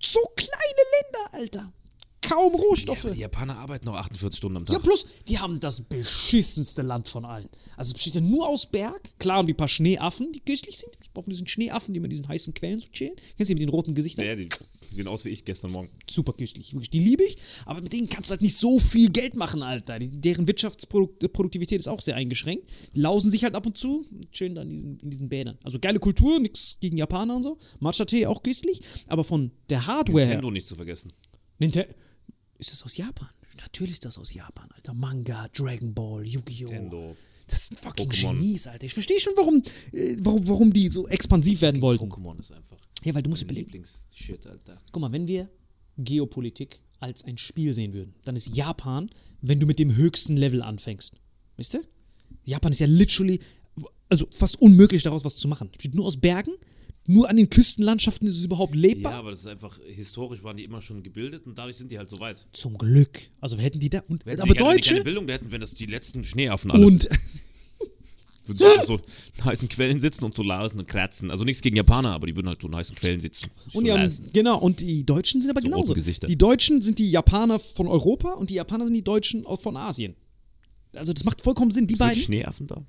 So kleine Länder, Alter. Kaum Ja, Rohstoffe. aber die Japaner arbeiten noch 48 Stunden am Ja, Tag. plus, die haben das beschissenste Land von allen. Also es besteht ja nur aus Berg. Klar haben die ein paar Schneeaffen, die köstlich sind. Es brauchen diesen Schneeaffen, die immer in diesen heißen Quellen so chillen. Kennst du die mit den roten Gesichtern? Ja, die sehen aus wie ich gestern Morgen. super köstlich. Wirklich, die liebe ich, aber mit denen kannst du halt nicht so viel Geld machen, Alter. Die, deren Wirtschaftsproduktivität ist auch sehr eingeschränkt. Lausen sich halt ab und zu, chillen dann in diesen, in diesen Bädern. Also geile Kultur, nichts gegen Japaner und so. Matcha-Tee auch köstlich, aber von der Hardware. Nintendo nicht zu vergessen. Nintendo. Ist das aus Japan? Natürlich ist das aus Japan, Alter. Manga, Dragon Ball, Yu-Gi-Oh! Das sind fucking Pokémon. Genies, Alter. Ich verstehe schon, warum, äh, warum, warum die so expansiv werden wollten. Pokémon ist einfach Ja, weil du musst überlegen. Lieblings-Shit, Alter. Guck mal, wenn wir Geopolitik als ein Spiel sehen würden, dann ist Japan, wenn du mit dem höchsten Level anfängst. Wisst ihr? Japan ist ja literally, also fast unmöglich daraus was zu machen. Besteht nur aus Bergen, nur an den Küstenlandschaften ist es überhaupt Ja, lebbar. aber das ist einfach, historisch waren die immer schon gebildet und dadurch sind die halt so weit. Zum Glück. Also hätten die da. Und, Hätten aber die keine- Deutsche keine Bildung, da hätten, wenn das die letzten Schneeaffen alle und würden sie so in heißen Quellen sitzen und so lausen und kratzen. Also nichts gegen Japaner, aber die würden halt so in heißen Quellen sitzen. Und die haben, genau, und die Deutschen sind aber So genauso. Die Deutschen sind die Japaner von Europa und die Japaner sind die Deutschen von Asien. Also das macht vollkommen Sinn. Die Sind beiden. Schneeaffen da?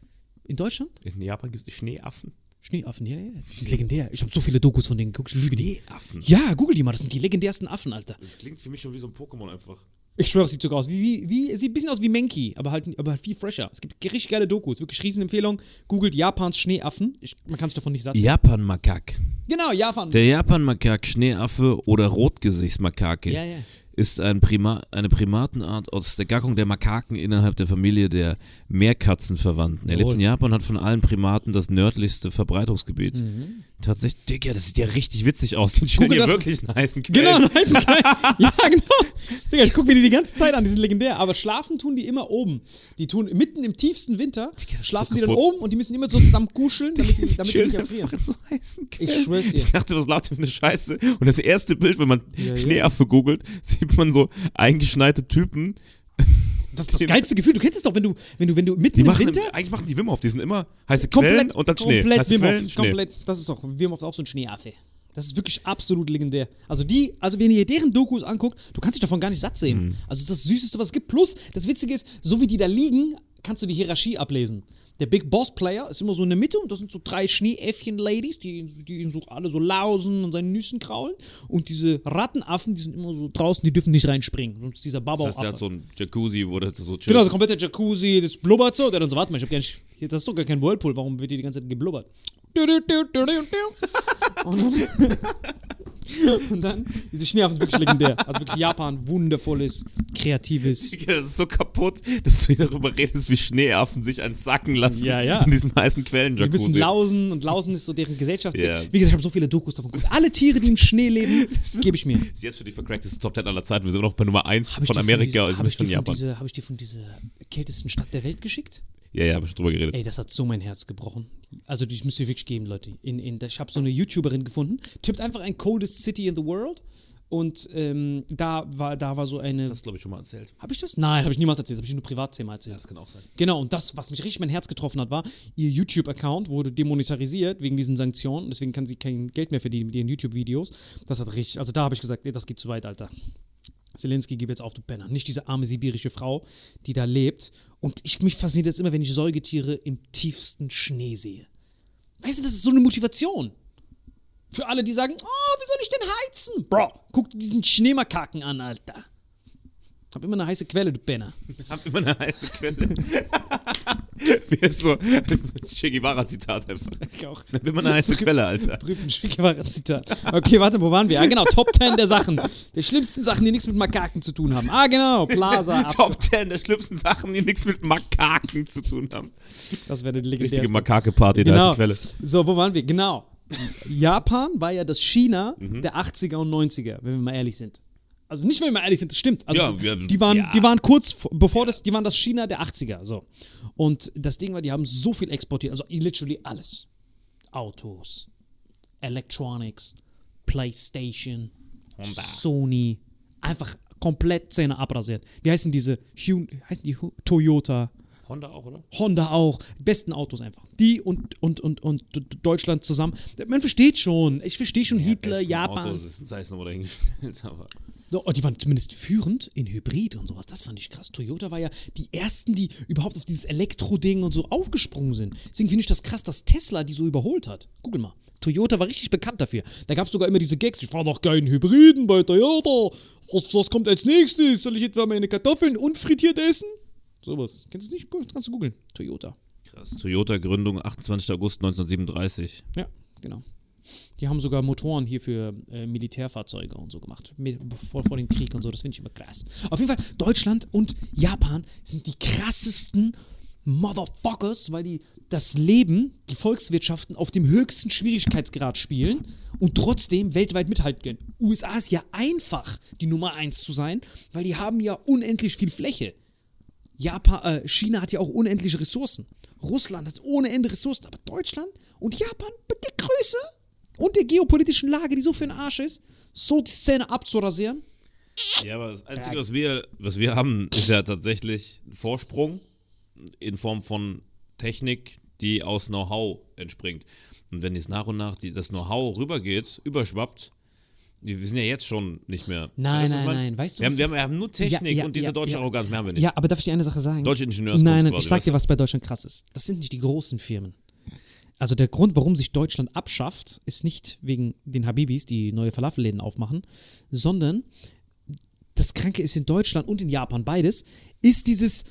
In Deutschland? In Japan gibt es die Schneeaffen. Schneeaffen, ja, ja. Die sind legendär. Ich habe so viele Dokus von denen geguckt, ich liebe die. Schneeaffen? Ja, google die mal, das sind die legendärsten Affen, Alter. Das klingt für mich schon wie so ein Pokémon einfach. Ich schwöre, es sieht sogar aus wie, wie, wie sieht ein bisschen aus wie Menki, aber halt, aber halt viel fresher. Es gibt richtig geile Dokus, wirklich Riesenempfehlung. Googelt Japans Schneeaffen. Ich, man kann es davon nicht sehen. Japan-Makak. Genau, Japan. Der Japan-Makak, Schneeaffe oder Rotgesichtsmakake ja, ja. Ist ein Prima eine Primatenart aus der Gackung der Makaken innerhalb der Familie der Meerkatzenverwandten. Er lebt in Japan und hat von allen Primaten das nördlichste Verbreitungsgebiet. Mhm. Tatsächlich, Digga, das sieht ja richtig witzig aus. Die stellen Google hier wirklich einen heißen Quellen. Genau, ein heißen Quell. Ja, genau. Digga, ich gucke mir die die ganze Zeit an, die sind legendär. Aber schlafen tun die immer oben. Die tun mitten im tiefsten Winter, ist schlafen so die dann oben und die müssen immer so zusammen kuscheln, damit die, damit die nicht erfrieren. so Ich Quellen. schwör's dir. Ich dachte, was lautet für eine Scheiße. Und das erste Bild, wenn man Ja, ja. Schneeaffe googelt, sieht man so eingeschneite Typen. Das ist das geilste Gefühl. Du kennst es doch, wenn du, wenn du, wenn du mitten Die im machen, Winter eigentlich machen die Wim auf. Die sind immer heiße Quellen komplett, und dann Schnee. komplett heiße Wim Hof, Quellen, Schnee. komplett, das ist auch, Wim Hof auch so ein Schneeaffe. Das ist wirklich absolut legendär. Also die, also wenn ihr deren Dokus anguckt, du kannst dich davon gar nicht satt sehen. Mhm. Also das ist das Süßeste, was es gibt. Plus, das Witzige ist, so wie die da liegen, kannst du die Hierarchie ablesen. Der Big Boss Player ist immer so in der Mitte und das sind so drei Schneeäffchen-Ladies, die, die ihn so alle so lausen und seine Nüssen kraulen. Und diese Rattenaffen, die sind immer so draußen, die dürfen nicht reinspringen. Sonst ist dieser Baba Das heißt, der hat so ein Jacuzzi, wo der so chillt. Genau, so kompletter Jacuzzi, das blubbert so. Der dann so, warte mal, ich hab gar nicht, hier, das ist doch gar kein Whirlpool, warum wird hier die ganze Zeit geblubbert? Du, du, du, du, du, du. Und dann, und dann diese Schneeaffen sind wirklich legendär. Also wirklich Japan, wundervolles, kreatives. Das ist so kaputt, dass du hier darüber redest, wie Schneeaffen sich einen sacken lassen. Ja, ja. In diesem heißen quellen Die müssen Jacuzzi. lausen und lausen ist so deren Gesellschaft. Ja. Wie gesagt, ich habe so viele Dokus davon geguckt. Alle Tiere, die im Schnee leben, gebe ich mir. Das ist jetzt schon die vercrackteste Top 10 aller Zeiten. Wir sind immer noch bei Nummer 1 Hab ich von Amerika, also hab nicht von Japan. Habe ich dir von dieser kältesten Stadt der Welt geschickt? Ja, ja, hab ich schon drüber geredet. Ey, das hat so mein Herz gebrochen. Also, das müsst ihr wirklich geben, Leute. In, in, ich habe so eine YouTuberin gefunden, tippt einfach ein Coldest City in the World. Und ähm, da, war, da war so eine. Das hast du, glaube ich, schon mal erzählt. Habe ich das? Nein, habe ich niemals erzählt. Habe ich nur Privatthema erzählt. Das kann auch sein. Genau, und das, was mich richtig mein Herz getroffen hat, war, ihr YouTube-Account wurde demonetarisiert wegen diesen Sanktionen. Deswegen kann sie kein Geld mehr verdienen mit ihren YouTube-Videos. Das hat richtig, also da habe ich gesagt, nee, das geht zu weit, Alter. Zelensky, gib jetzt auf, du Penner. Nicht diese arme sibirische Frau, die da lebt. Und ich, mich fasziniert jetzt immer, wenn ich Säugetiere im tiefsten Schnee sehe. Weißt du, das ist so eine Motivation. Für alle, die sagen, oh, wie soll ich denn heizen? Bro, guck dir diesen Schneemakaken an, Alter. Hab immer eine heiße Quelle, du Penner. Hab immer eine heiße Quelle. Ist so Che Guevara-Zitat einfach. Ich auch. Hab immer eine heiße Quelle, Alter. Berühmten Zitat. Okay, warte, wo waren wir? Ah, genau, Top 10 der Sachen. Der schlimmsten Sachen, die nichts mit Makaken zu tun haben. Ah, genau, Plaza. Top 10 der schlimmsten Sachen, die nichts mit Makaken zu tun haben. Das wäre die Richtige legendärste. Makake-Party, da Genau. ist die Quelle. So, wo waren wir? Genau. Japan war ja das China Mhm. der 80er und 90er, wenn wir mal ehrlich sind. Also nicht, wenn wir mal ehrlich sind, das stimmt. Also Ja, die, wir- die, waren, ja. die waren kurz, vor- bevor das, die waren das China der 80er. So. Und das Ding war, die haben so viel exportiert, also literally alles. Autos, Electronics, Playstation, Sony, einfach komplett Zähne abrasiert. Wie heißen diese? Heißen die Toyota? Honda auch, oder? Honda auch. Besten Autos einfach. Die und, und, und, und Deutschland zusammen. Man versteht schon. Ich verstehe schon Hitler, Besten Japan. Autos, das sei es nochmal dahingestellt, aber. Oh, die waren zumindest führend in Hybrid und sowas. Das fand ich krass. Toyota war ja die ersten, die überhaupt auf dieses Elektro-Ding und so aufgesprungen sind. Deswegen finde ich das krass, dass Tesla die so überholt hat. Google mal. Toyota war richtig bekannt dafür. Da gab es sogar immer diese Gags. Ich fahre doch keinen Hybriden bei Toyota. Was, was kommt als nächstes? Soll ich etwa meine Kartoffeln unfrittiert essen? Sowas. Kennst du nicht? Guck, Kannst du googeln. Toyota. Krass. Toyota-Gründung 28. August 1937. Ja, genau. Die haben sogar Motoren hier für äh, Militärfahrzeuge und so gemacht. Mit, vor, vor dem Krieg und so. Das finde ich immer krass. Auf jeden Fall, Deutschland und Japan sind die krassesten Motherfuckers, weil die das Leben, die Volkswirtschaften auf dem höchsten Schwierigkeitsgrad spielen und trotzdem weltweit mithalten können. USA ist ja einfach, die Nummer eins zu sein, weil die haben ja unendlich viel Fläche. Japan, äh, China hat ja auch unendliche Ressourcen. Russland hat ohne Ende Ressourcen, aber Deutschland und Japan mit der Größe und der geopolitischen Lage, die so für den Arsch ist, so die Szene abzurasieren. Ja, aber das Einzige, was wir, was wir haben, ist ja tatsächlich ein Vorsprung in Form von Technik, die aus Know-how entspringt. Und wenn jetzt nach und nach die, das Know-how rübergeht, überschwappt, wir sind ja jetzt schon nicht mehr. Nein, Weißt nein, meine? nein. Weißt du, wir haben, wir, haben, wir haben nur Technik Ja, ja, und diese ja, deutsche. Arroganz mehr haben wir nicht. Ja, aber darf ich dir eine Sache sagen? Deutsche Ingenieurskunst Nein, nein, quasi, ich sag dir, was bei Deutschland krass ist. Das sind nicht die großen Firmen. Also der Grund, warum sich Deutschland abschafft, ist nicht wegen den Habibis, die neue Falafelläden aufmachen, sondern das Kranke ist in Deutschland und in Japan beides, ist dieses,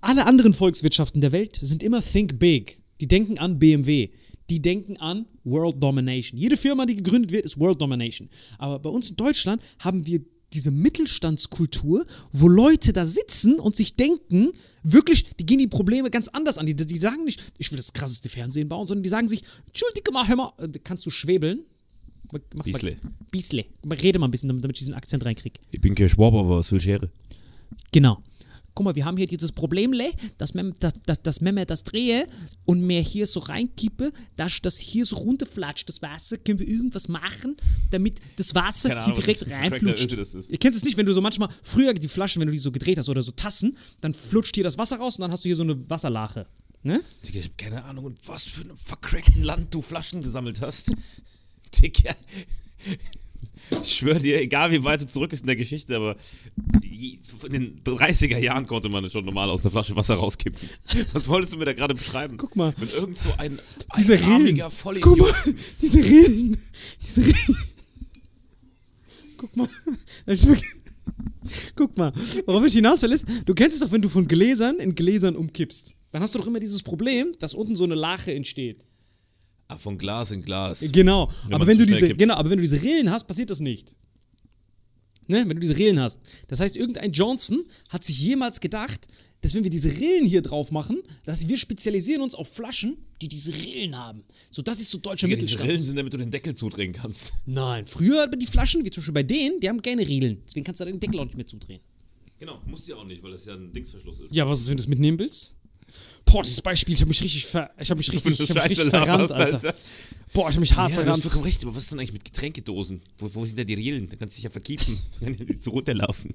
alle anderen Volkswirtschaften der Welt sind immer think big. Die denken an BMW. Die denken an World Domination. Jede Firma, die gegründet wird, ist World Domination. Aber bei uns in Deutschland haben wir diese Mittelstandskultur, wo Leute da sitzen und sich denken, wirklich, die gehen die Probleme ganz anders an. Die, die sagen nicht, ich will das krasseste Fernsehen bauen, sondern die sagen sich, entschuldige mal, hör mal, äh, kannst du schwebeln? Mach's mal- Biesle. Biesle. Rede mal ein bisschen, damit ich diesen Akzent reinkriege. Ich bin kein Schwaber, aber was will Schere? Genau. Guck mal, wir haben hier dieses Problem, le, dass, wenn, dass, dass, dass wenn wir das drehe und mir hier so reinkippe, dass das hier so runterflatscht, das Wasser, können wir irgendwas machen, damit das Wasser Keine hier Ahnung, direkt das ein reinflutscht. Das. Ihr kennt es nicht, wenn du so manchmal, früher die Flaschen, wenn du die so gedreht hast oder so Tassen, dann flutscht hier das Wasser raus und dann hast du hier so eine Wasserlache. Ne? Digga, ich hab keine Ahnung, in was für einem vercrackten Land du Flaschen gesammelt hast. Digga. Ich schwöre dir, egal wie weit du zurück ist in der Geschichte, aber in den 30er Jahren konnte man schon normal aus der Flasche Wasser rauskippen. Was wolltest du mir da gerade beschreiben? Guck mal. Wenn irgend so ein Diese Rillen. Vollidiot. Guck mal, diese Rillen. Diese Rillen. Guck mal. Guck mal. Worauf ich hinaus will, ist, du kennst es doch, wenn du von Gläsern in Gläsern umkippst. Dann hast du doch immer dieses Problem, dass unten so eine Lache entsteht. Ah, von Glas in Glas. Genau. Wenn aber wenn du diese, kippt. genau, aber wenn du diese Rillen hast, passiert das nicht. Ne? Wenn du diese Rillen hast. Das heißt, irgendein Johnson hat sich jemals gedacht, dass wenn wir diese Rillen hier drauf machen, dass wir spezialisieren uns auf Flaschen, die diese Rillen haben. So, das ist so deutscher Digga, diese Mittelstand. Rillen sind, damit du den Deckel zudrehen kannst. Nein, früher aber die Flaschen, wie zum Beispiel bei denen, die haben keine Riegeln. Deswegen kannst du den Deckel auch nicht mehr zudrehen. Genau, musst du ja auch nicht, weil das ja ein Dingsverschluss ist. Ja, was ist, wenn du es mitnehmen willst? Boah, dieses Beispiel, ich habe mich richtig ver ich habe mich richtig, ich hab mich richtig verrannt, laberst, Alter. Boah, ich habe mich hart Ja, du hast vollkommen recht, aber was ist denn eigentlich mit Getränkedosen? Wo, wo sind da die Rillen? Da kannst du dich ja verkiepen, wenn die so runterlaufen.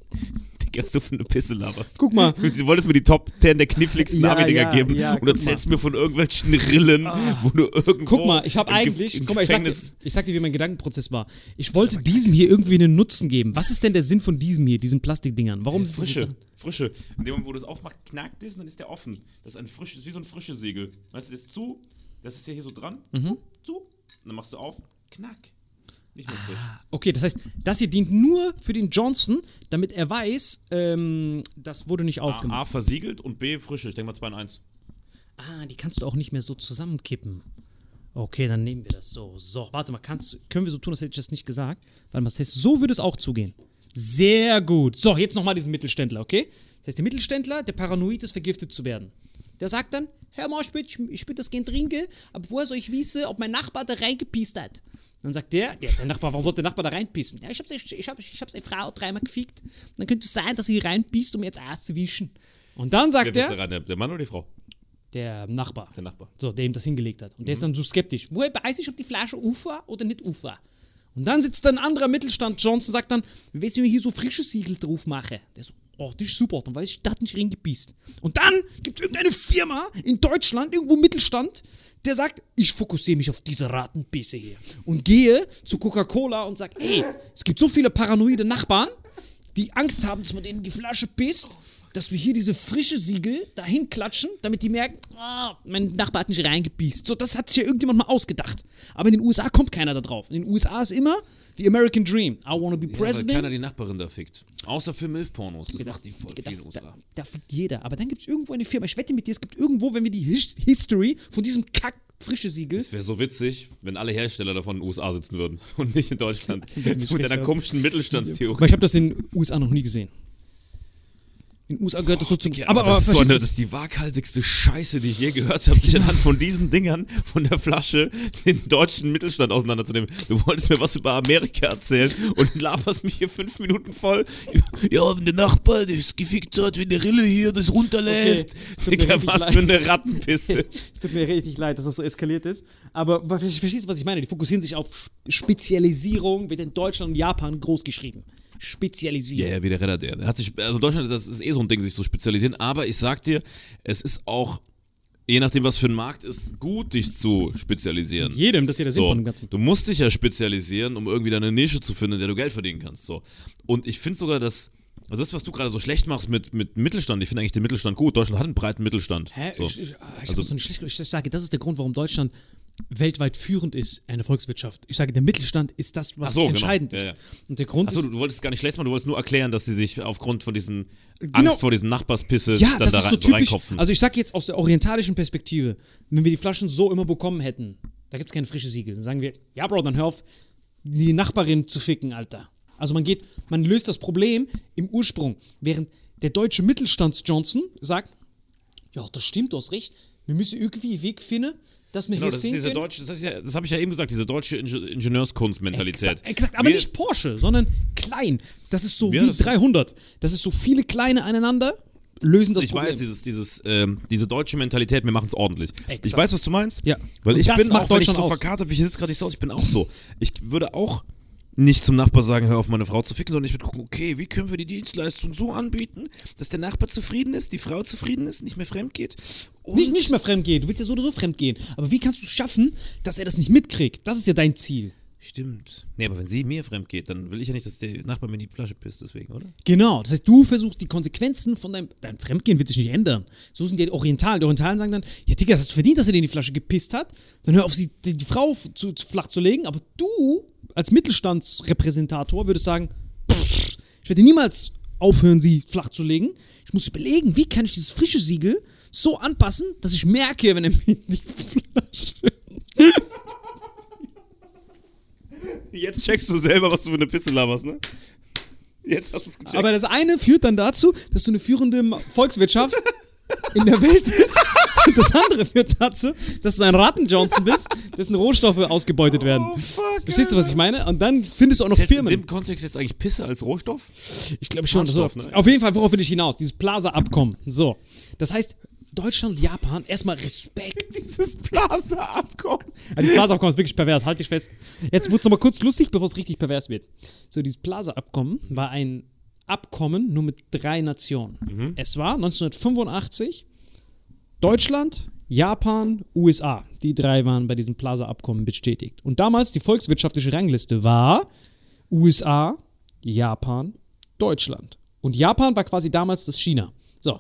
Digga, du für eine Pisse laberst. Guck mal. Du wolltest mir die Top 10 der kniffligsten Ja, Navi-Dinger ja, geben ja, und erzählst mir von irgendwelchen Rillen, wo du irgendwo Guck mal, ich habe Gef- eigentlich, guck mal, ich sag, dir, ich sag dir, wie mein Gedankenprozess war. Ich wollte diesem hier irgendwie einen Nutzen geben. Was ist denn der Sinn von diesem hier, diesen Plastikdingern? Warum ist Frische, das? frische. In dem Moment, wo du es aufmachst, knackt es und dann ist der offen. Das ist ein frisches, wie so ein frische Segel. Weißt du, das ist zu, das ist ja hier so dran, Mhm. zu, und dann machst du auf, knack. Nicht mehr frisch. Okay, das heißt, das hier dient nur für den Johnson, damit er weiß, ähm, das wurde nicht A, aufgemacht. A versiegelt und B frische. Ich denke mal 2 in 1. Ah, die kannst du auch nicht mehr so zusammenkippen. Okay, dann nehmen wir das so. So, warte mal, kannst, können wir so tun, als hätte ich das nicht gesagt? Warte mal, das heißt, so würde es auch zugehen. Sehr gut. So, jetzt nochmal diesen Mittelständler, okay? Das heißt, der Mittelständler, der paranoid ist, vergiftet zu werden. Der sagt dann, Herr Marschmidt, ich, ich würde das gern trinken, aber woher soll ich wissen, ob mein Nachbar da reingepiest hat? Dann sagt der, ja, der Nachbar, warum sollte der Nachbar da reinpissen? Ja, ich hab's, ich, ich hab, ich hab seine Frau dreimal gefickt. Dann könnte es sein, dass sie reinpisst, um jetzt auszuwischen. Und dann sagt der, du? Der, der Mann oder die Frau? der Nachbar. Der Nachbar. So, der ihm das hingelegt hat. Und der ist dann so skeptisch. Woher weiß ich, ob die Flasche auf war oder nicht auf war? Und dann sitzt dann ein anderer Mittelstand, Johnson, sagt dann, wie weiß ich, wenn ich hier so frische Siegel drauf mache? Der so, oh, das ist super, dann weiß ich, da hat nicht reingebiest. Und dann gibt es irgendeine Firma in Deutschland, irgendwo Mittelstand, der sagt, ich fokussiere mich auf diese Ratenbisse hier. Und gehe zu Coca-Cola und sage, hey, es gibt so viele paranoide Nachbarn, die Angst haben, dass man denen die Flasche pisst, dass wir hier diese frische Siegel dahin klatschen, damit die merken, ah, mein Nachbar hat nicht reingepisst. So, das hat sich ja irgendjemand mal ausgedacht. Aber in den USA kommt keiner da drauf. In den USA ist immer the American Dream. I wanna be Ja, weil president. keiner die Nachbarin da fickt. Außer für Milf-Pornos. Das macht die voll Digga, viel da, USA. da fickt jeder. Aber dann gibt es irgendwo eine Firma. Ich wette mit dir, es gibt irgendwo, wenn wir die His History von diesem Kack frische Siegel. Es wäre so witzig, wenn alle Hersteller davon in den USA sitzen würden und nicht in Deutschland. Mit deiner schlecht komischen Mittelstandstheorie. Aber ich habe das in den USA noch nie gesehen. In den USA gehört das so zum. Ja, aber, aber, das, ist so eine, das ist die waghalsigste Scheiße, die ich je gehört habe, dich anhand von diesen Dingern von der Flasche den deutschen Mittelstand auseinanderzunehmen. Du wolltest mir was über Amerika erzählen und laberst mich hier fünf Minuten voll. Ja, wenn der Nachbar das gefickt hat, wenn der Rille hier das runterläuft. Okay, Digga, was leid. für eine Rattenpisse. Es tut mir richtig leid, dass das so eskaliert ist. Aber verstehst du, was ich meine? Die fokussieren sich auf Sp- Spezialisierung, wird in Deutschland und Japan groß geschrieben. Ja, Spezialisierung. ja, wie der Redder, der. hat sich, also Deutschland, das ist eh so ein Ding, sich so spezialisieren. Aber ich sag dir, es ist auch, je nachdem, was für ein Markt ist, gut, dich zu spezialisieren. Jedem, das ist ja der Sinn So, von dem Ganzen. du musst dich ja spezialisieren, um irgendwie deine Nische zu finden, in der du Geld verdienen kannst. So. Und ich finde sogar, dass, also das, was du gerade so schlecht machst mit, mit Mittelstand, ich finde eigentlich den Mittelstand gut. Deutschland hat einen breiten Mittelstand. Hä? So. Ich, ich, ich, Also- so eine schlechte, ich sage, das ist der Grund, warum Deutschland weltweit führend ist, eine Volkswirtschaft. Ich sage, der Mittelstand ist das, was so, genau. entscheidend Ja, ist. ja. Und der Grund Achso, du wolltest es gar nicht schlecht machen, du wolltest nur erklären, dass sie sich aufgrund von diesen Genau. Angst vor diesen Nachbarspisse ja, dann das da ist so typisch. reinkopfen. Also ich sage jetzt aus der orientalischen Perspektive, wenn wir die Flaschen so immer bekommen hätten, da gibt es keine frische Siegel. Dann sagen wir, ja Bro, dann hör auf, die Nachbarin zu ficken, Alter. Also man geht, man löst das Problem im Ursprung. Während der deutsche Mittelstands-Johnson sagt, ja, das stimmt, du hast recht, wir müssen irgendwie einen Weg finden, dass wir genau, hier das ist diese deutsche, das, ja, das habe ich ja eben gesagt, diese deutsche Inge Ingenieurskunstmentalität. Exakt, exakt, aber Wir- nicht Porsche, sondern klein. Das ist so wie das- 300. Das ist so viele kleine aneinander, lösen das Ich Problem. weiß, dieses, dieses, ähm, diese deutsche Mentalität, wir machen es ordentlich. Exakt. Ich weiß, was du meinst. Ja. Weil Und ich bin auch, wenn ich Deutschland so verkatert, wie ich sitze gerade nicht so aus, ich bin auch so. Ich würde auch nicht zum Nachbar sagen, hör auf meine Frau zu ficken, sondern ich würde gucken, okay, wie können wir die Dienstleistung so anbieten, dass der Nachbar zufrieden ist, die Frau zufrieden ist, nicht mehr fremd geht. Nicht, nicht mehr fremd gehen. Du willst ja so oder so fremd gehen. Aber wie kannst du es schaffen, dass er das nicht mitkriegt? Das ist ja dein Ziel. Stimmt. Nee, aber wenn sie mir fremd geht, dann will ich ja nicht, dass der Nachbar mir in die Flasche pisst, deswegen, oder? Genau. Das heißt, du versuchst die Konsequenzen von deinem. Dein Fremdgehen wird sich nicht ändern. So sind die Orientalen. Die Orientalen sagen dann: Ja, Digga, das hast du verdient, dass er dir in die Flasche gepisst hat. Dann hör auf, sie, die, die Frau zu, zu flach zu legen. Aber du, als Mittelstandsrepräsentator, würdest sagen: pff, Ich werde niemals aufhören, sie flach zu legen. Ich muss überlegen, wie kann ich dieses frische Siegel so anpassen, dass ich merke, wenn er mir in die Flasche. Jetzt checkst du selber, was du für eine Pisse laberst, ne? Jetzt hast du es gecheckt. Aber das eine führt dann dazu, dass du eine führende Volkswirtschaft in der Welt bist. Und das andere führt dazu, dass du ein Ratten-Johnson bist, dessen Rohstoffe ausgebeutet werden. Verstehst du, was ich meine? Und dann findest du auch noch Zählt in Firmen. dem Kontext jetzt eigentlich Pisse als Rohstoff? Ich glaube schon. So. Ne? Auf jeden Fall, worauf will ich hinaus? Dieses Plaza-Abkommen. So. Das heißt, Deutschland und Japan, erstmal Respekt. Dieses Plaza-Abkommen. Also das Plaza-Abkommen ist wirklich pervers, halt dich fest. Jetzt wird es nochmal kurz lustig, bevor es richtig pervers wird. So, dieses Plaza-Abkommen war ein Abkommen nur mit drei Nationen. Mhm. Es war 1985 Deutschland, Japan, USA. Die drei waren bei diesem Plaza-Abkommen bestätigt. Und damals die volkswirtschaftliche Rangliste war USA, Japan, Deutschland. Und Japan war quasi damals das China. So.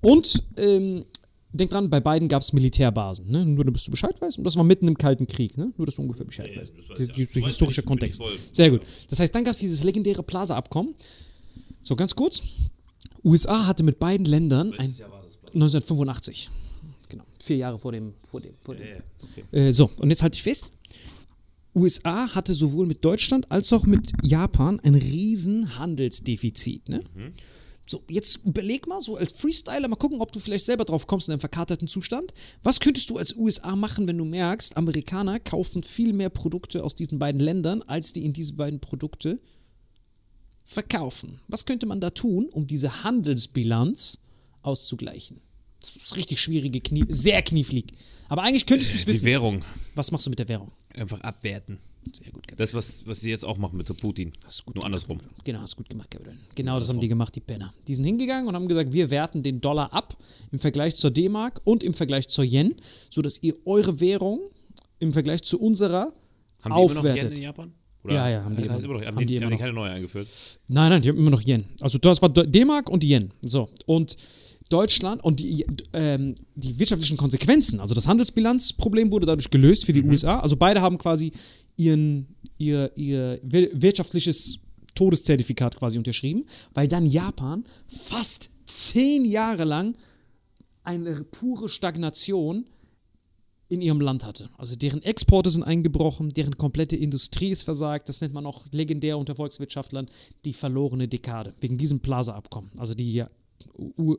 Und ähm, denk dran, bei beiden gab es Militärbasen. Ne? Nur, damit du Bescheid weißt. Und das war mitten im Kalten Krieg. Ne? Nur, dass du ungefähr Bescheid weißt. Die, die, der historische Kontext. Sehr gut. Das heißt, dann gab es dieses legendäre Plaza-Abkommen. So, ganz kurz. USA hatte mit beiden Ländern ein 1985. Genau, vier Jahre vor dem, vor dem, vor dem. Äh, so, und jetzt halte ich fest. USA hatte sowohl mit Deutschland als auch mit Japan ein riesen Handelsdefizit. Ne? So, jetzt überleg mal, so als Freestyler, mal gucken, ob du vielleicht selber drauf kommst in einem verkaterten Zustand. Was könntest du als USA machen, wenn du merkst, Amerikaner kaufen viel mehr Produkte aus diesen beiden Ländern, als die in diese beiden Produkte verkaufen? Was könnte man da tun, um diese Handelsbilanz auszugleichen? Das ist richtig schwierige, Knie, sehr knieflig. Aber eigentlich könntest du es Die wissen. Währung Was machst du mit der Währung? einfach abwerten. Sehr gut, Das, was, was sie jetzt auch machen mit so Putin. Hast du gut Nur andersrum. Genau, hast gut gemacht, Gabriel. Genau das haben die gemacht, die Penner. Die sind hingegangen und haben gesagt, wir werten den Dollar ab im Vergleich zur D-Mark und im Vergleich zur Yen, sodass ihr eure Währung im Vergleich zu unserer Haben die immer noch Yen aufwertet. in Japan? Ja, ja, haben die Äh, immer- immer noch, haben, haben die, die immer haben die noch. keine neue eingeführt? Nein, nein, die haben immer noch Yen. Also das war D-Mark und die Yen. So. Und Deutschland und die, ähm, die wirtschaftlichen Konsequenzen, also das Handelsbilanzproblem wurde dadurch gelöst für die USA. Also beide haben quasi ihren, ihr, ihr wir- wirtschaftliches Todeszertifikat quasi unterschrieben, weil dann Japan fast zehn Jahre lang eine pure Stagnation in ihrem Land hatte. Also deren Exporte sind eingebrochen, deren komplette Industrie ist versagt. Das nennt man auch legendär unter Volkswirtschaftlern die verlorene Dekade, wegen diesem Plaza-Abkommen. Also die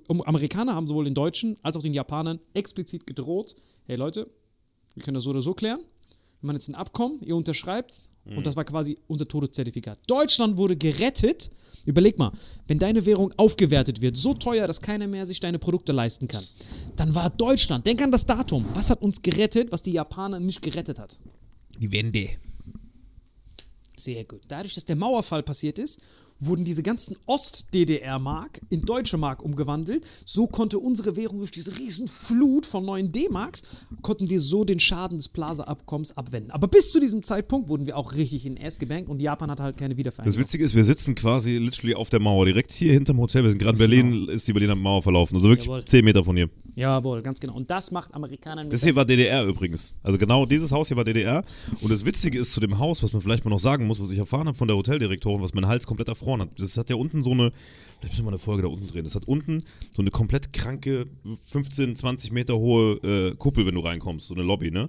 Amerikaner haben sowohl den Deutschen als auch den Japanern explizit gedroht, hey Leute, wir können das so oder so klären. Wir machen jetzt ein Abkommen, ihr unterschreibt und das war quasi unser Todeszertifikat. Deutschland wurde gerettet. Überleg mal, wenn deine Währung aufgewertet wird, so teuer, dass keiner mehr sich deine Produkte leisten kann, dann war Deutschland, denk an das Datum, was hat uns gerettet, was die Japaner nicht gerettet hat? Die Wende. Sehr gut. Dadurch, dass der Mauerfall passiert ist, wurden diese ganzen Ost-DDR-Mark in deutsche Mark umgewandelt. So konnte unsere Währung durch diese riesen Flut von neuen D-Marks, konnten wir so den Schaden des Plaza-Abkommens abwenden. Aber bis zu diesem Zeitpunkt wurden wir auch richtig in Ass gebankt und Japan hat halt keine Das Wiedervereinigung. Witzige ist, wir sitzen quasi literally auf der Mauer, direkt hier hinterm Hotel. Wir sind gerade in Berlin, ist die Berliner Mauer verlaufen. Also wirklich Jawohl. 10 Meter von hier. Jawohl, ganz genau. Und das macht Amerikanern Das hier war DDR übrigens. Also genau dieses Haus hier war DDR. Und das Witzige ist zu dem Haus, was man vielleicht mal noch sagen muss, was ich erfahren habe von der Hoteldirektorin, was mein Hals komplett erfroren hat. Das hat ja unten so eine, vielleicht müssen wir mal eine Folge da unten drehen. Das hat unten so eine komplett kranke, 15, 20 Meter hohe äh, Kuppel, wenn du reinkommst, so eine Lobby, ne?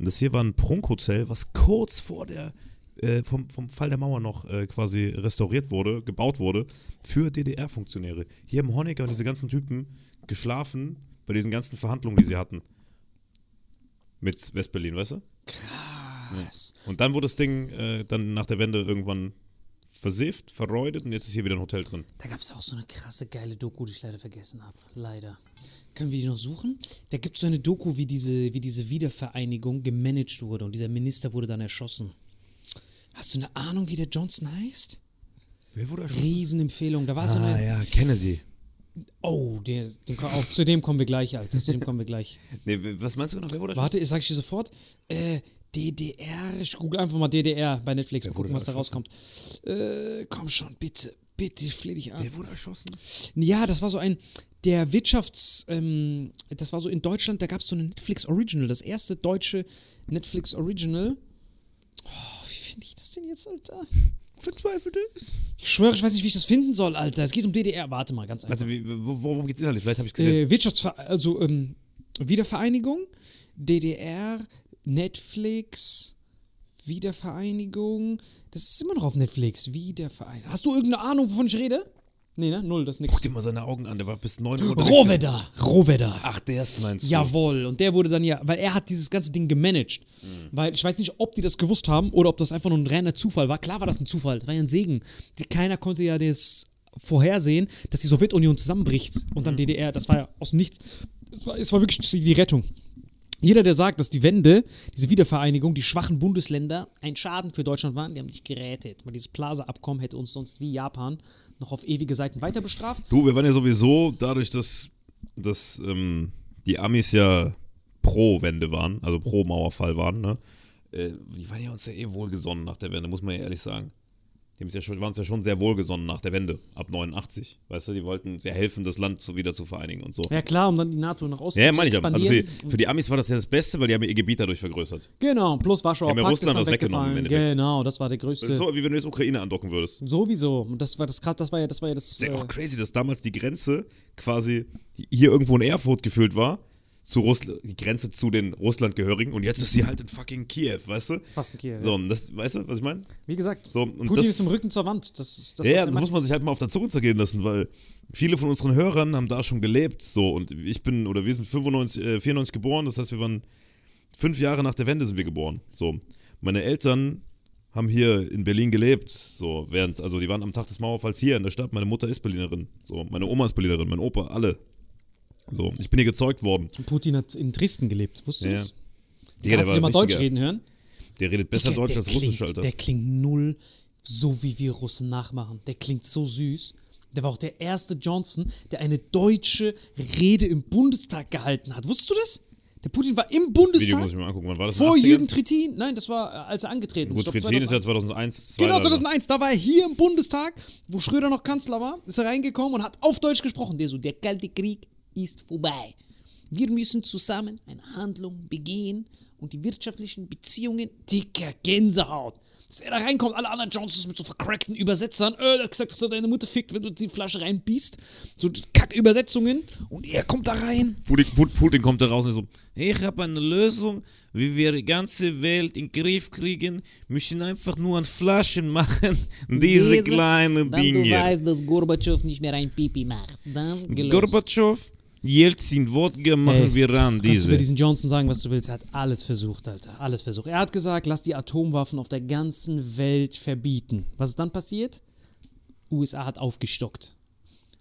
Und das hier war ein Prunkhotel, was kurz vor der äh, vom, vom Fall der Mauer noch äh, quasi restauriert wurde, gebaut wurde, für DDR-Funktionäre. Hier haben Honecker und diese ganzen Typen geschlafen bei diesen ganzen Verhandlungen, die sie hatten. Mit Westberlin, weißt du? Krass. Und dann wurde das Ding äh, dann nach der Wende irgendwann versifft, verräudet und jetzt ist hier wieder ein Hotel drin. Da gab es auch so eine krasse, geile Doku, die ich leider vergessen habe. Leider. Können wir die noch suchen? Da gibt es so eine Doku, wie diese, wie diese Wiedervereinigung gemanagt wurde und dieser Minister wurde dann erschossen. Hast du eine Ahnung, wie der Johnson heißt? Wer wurde erschossen? Riesenempfehlung. Da war so Ah eine. ja, Kennedy. Oh, den, ko- auch, zu dem kommen wir gleich, Alter. Zu dem kommen wir gleich. Nee, was meinst du genau? Wer wurde Warte, sag ich dir sofort. Äh, DDR. Ich google einfach mal DDR bei Netflix. Wurde gucken, was da rauskommt. Äh, komm schon, bitte. Bitte, ich flehe dich an. Wer wurde erschossen? Ja, das war so ein, der Wirtschafts, ähm, das war so in Deutschland, da gab es so eine Netflix Original, das erste deutsche Netflix Original. Oh, wie finde ich das denn jetzt, Alter? Verzweifelt ist. Ich schwöre, ich weiß nicht, wie ich das finden soll, Alter. Es geht um DDR. Warte mal, ganz einfach. Also, wie, wo- worum geht's inhaltlich? Vielleicht habe ich gesehen. Äh, Wirtschaftsver also ähm, Wiedervereinigung, DDR, Netflix, Wiedervereinigung. Das ist immer noch auf Netflix. Wiedervereinigung. Hast du irgendeine Ahnung, wovon ich rede? Nee, ne? Null, das ist Guck nix. dir mal seine Augen an, der war bis 9 Uhr. Rohwedder. Rohwedder. Ach, der ist meinst du? Jawohl. Und der wurde dann ja, weil er hat dieses ganze Ding gemanagt. Weil ich weiß nicht, ob die das gewusst haben oder ob das einfach nur ein reiner Zufall war. Klar war das ein Zufall. Das war ja ein Segen. Keiner konnte ja das vorhersehen, dass die Sowjetunion zusammenbricht und dann DDR. Das war ja aus Nichts. Es war, es war wirklich die Rettung. Jeder, der sagt, dass die Wende, diese Wiedervereinigung, die schwachen Bundesländer ein Schaden für Deutschland waren, die haben dich gerettet. Weil dieses Plaza-Abkommen hätte uns sonst wie Japan noch auf ewige Seiten weiter bestraft. Du, wir waren ja sowieso dadurch, dass, dass ähm, die Amis ja pro Wende waren, also pro Mauerfall waren, ne? Äh, die waren ja uns ja eh wohlgesonnen nach der Wende, muss man ja ehrlich sagen. Die haben's ja schon, waren uns ja schon sehr wohlgesonnen nach der Wende, ab 89. Weißt du, die wollten sehr helfen, das Land so wieder zu vereinigen und so. Ja klar, um dann die NATO nach Osten Ja, zu meine ich aber. Also für, expandieren. die- für die Amis war das ja das Beste, weil die haben ihr Gebiet dadurch vergrößert. Genau, plus Warschauer haben ja Russland ist dann weggenommen im weggefallen. Endeffekt. Genau, das war der größte. Das ist so, wie wenn du jetzt Ukraine andocken würdest. Sowieso. Und das war das krass, das war ja das war ja das. Ist ja Äh, auch crazy, dass damals die Grenze quasi hier irgendwo in Erfurt gefüllt war. Zu Russland, die Grenze zu den Russlandgehörigen und jetzt ist sie halt in fucking Kiew, weißt du? fast ein Kiew. So, und das, weißt du, was ich meine? Wie gesagt, So, und Putin das- ist im Rücken zur Wand. Das ist das, Ja, ja, das muss man sich halt mal auf der Zunge zergehen lassen, weil viele von unseren Hörern haben da schon gelebt. So, und ich bin, oder wir sind 95, äh, 94 geboren, das heißt, wir waren fünf Jahre nach der Wende sind wir geboren. So, meine Eltern haben hier in Berlin gelebt, so, während, also die waren am Tag des Mauerfalls hier in der Stadt. Meine Mutter ist Berlinerin, so, meine Oma ist Berlinerin, mein Opa, alle. So, ich bin hier gezeugt worden. Putin hat in Dresden gelebt. Wusstest du Ja. das? Digga, Hast du dir mal Deutsch reden hören? Der redet besser Digga, Deutsch der als Russisch, klingt, Alter. Der klingt null so, wie wir Russen nachmachen. Der klingt so süß. Der war auch der erste Johnson, der eine deutsche Rede im Bundestag gehalten hat. Wusstest du das? Der Putin war im Video Bundestag muss ich mir angucken. Wann war das? vor in den 80ern? Jürgen Trittin. Nein, das war, äh, als er angetreten Gut, ist. Glaub, Trittin ist ja 2001. 2001, 2 Genau, 2001, da war er hier im Bundestag, wo Schröder noch Kanzler war, ist er reingekommen und hat auf Deutsch gesprochen. Der so, der Kalte Krieg ist vorbei. Wir müssen zusammen eine Handlung begehen und die wirtschaftlichen Beziehungen, dicker Gänsehaut. Dass er da reinkommt, alle anderen Johnsons mit so vercrackten Übersetzern, äh, der hat gesagt, dass er deine Mutter fickt, wenn du die Flasche reinbiest. So Kack-Übersetzungen. Und er kommt da rein. Putin, Put- Putin kommt da raus und so, ich habe eine Lösung, wie wir die ganze Welt in den Griff kriegen, müssen einfach nur an Flaschen machen, diese kleinen Dinge. dass Gorbatschow nicht mehr ein Pipi macht. Dann Gorbatschow, Jelzin, Wodka, machen Hey, wir ran, Kannst du diese. über diesen Johnson sagen, was du willst? Er hat alles versucht, Alter. Alles versucht. Er hat gesagt, lass die Atomwaffen auf der ganzen Welt verbieten. Was ist dann passiert? USA hat aufgestockt.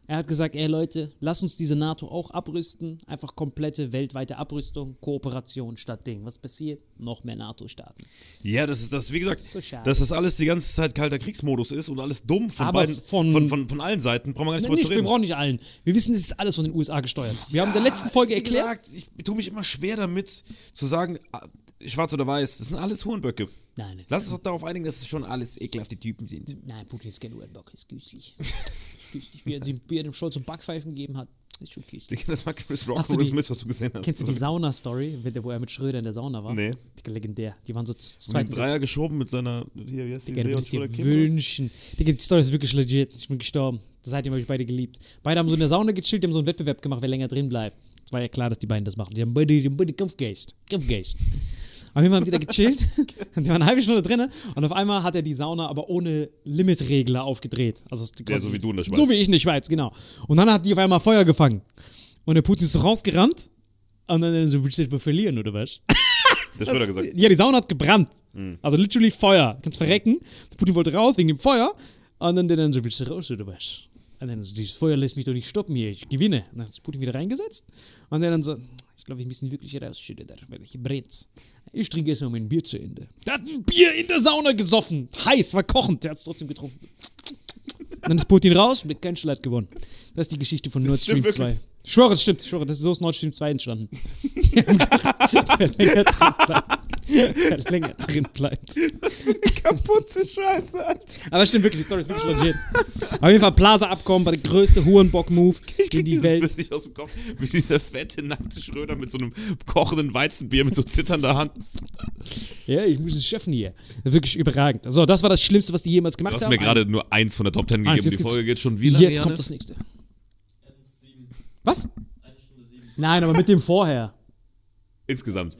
Er hat gesagt, ey Leute, lass uns diese NATO auch abrüsten. Einfach komplette weltweite Abrüstung, Kooperation statt Ding. Was passiert? Noch mehr NATO-Staaten. Ja, das ist das, wie gesagt, So schade. dass das alles die ganze Zeit kalter Kriegsmodus ist und alles dumm von Aber beiden, von- von, von, von, allen Seiten, brauchen wir gar nicht drüber nicht, zu wir reden. brauchen nicht allen. Wir wissen, es ist alles von den USA gesteuert. Wir haben in der letzten Folge erklärt. gesagt, ich tue mich immer schwer damit, zu sagen, ah, schwarz oder weiß, das sind alles Hurenböcke. Nein. Lass uns doch darauf einigen, dass es schon alles ekelhafte Typen sind. Nein, Putin ist kein Uhrenbock, ist dich, wie er, dem- wie er dem Scholz so Backpfeifen gegeben hat. Ich schon. Digga, das war Chris Rock die- Smith, was du gesehen hast. Kennst du die Sauna-Story, wo er mit Schröder in der Sauna war? Nee. Digga, legendär. Die waren so zu Und den zweit. Dreier geschoben mit seiner, hier, wie heißt die, Digga, du See- und dir wünschen. Digga, die Story ist wirklich legit. Ich bin gestorben. Seitdem habe ich beide geliebt. Beide haben so in der Sauna gechillt, die haben so einen Wettbewerb gemacht, wer länger drin bleibt. Es war ja klar, dass die beiden das machen. Die haben beide, die haben beide Kampfgeist. Kampfgeist. Auf jeden Fall haben die da gechillt. und die waren eine halbe Stunde drin. Und auf einmal hat er die Sauna aber ohne Limitregler aufgedreht. Also Ja, so wie du in der Schweiz. So wie ich in der Schweiz, genau. Und dann hat die auf einmal Feuer gefangen. Und der Putin ist so rausgerannt. Und dann so, willst du etwa verlieren, oder was? Der Schröder gesagt. Ja, die Sauna hat gebrannt. Also literally Feuer. Du kannst verrecken. Putin wollte raus wegen dem Feuer. Und dann der dann so, willst du raus oder was? Und dann so, dieses Feuer lässt mich doch nicht stoppen hier. Ich gewinne. Und dann hat Putin wieder reingesetzt. Und der dann so, glaube, wir müssen wirklich rausschütten, da, weil hier brennt's. Ich trinke erstmal mein Bier zu Ende. Der hat ein Bier in der Sauna gesoffen. Heiß, war kochend. Der hat es trotzdem getrunken. Dann ist Putin raus der Kanzler hat gewonnen. Das ist die Geschichte von Nord Stream stimmt 2. Ich schwöre, es stimmt. Ich schwöre, das ist so aus Nord Stream 2 entstanden. Wer länger drin bleibt. Wer länger drin bleibt. Kaputte Scheiße, Alter. Aber es stimmt wirklich, die Story ist wirklich legit. Auf jeden Fall Plaza-Abkommen war der größte Hurenbock-Move Ich in die Welt. Bild nicht aus dem Kopf. Wie dieser fette, nackte Schröder mit so einem kochenden Weizenbier mit so zitternder Hand. Ja, ich muss es schaffen hier. Wirklich überragend. So, das war das Schlimmste, was die jemals Du gemacht hast haben. mir gerade nur eins von der Top 10 gegeben. Die Folge geht schon wie lange, Jetzt kommt das nächste. 1,7. Was? Eine Stunde sieben. Nein, aber mit dem vorher. Insgesamt.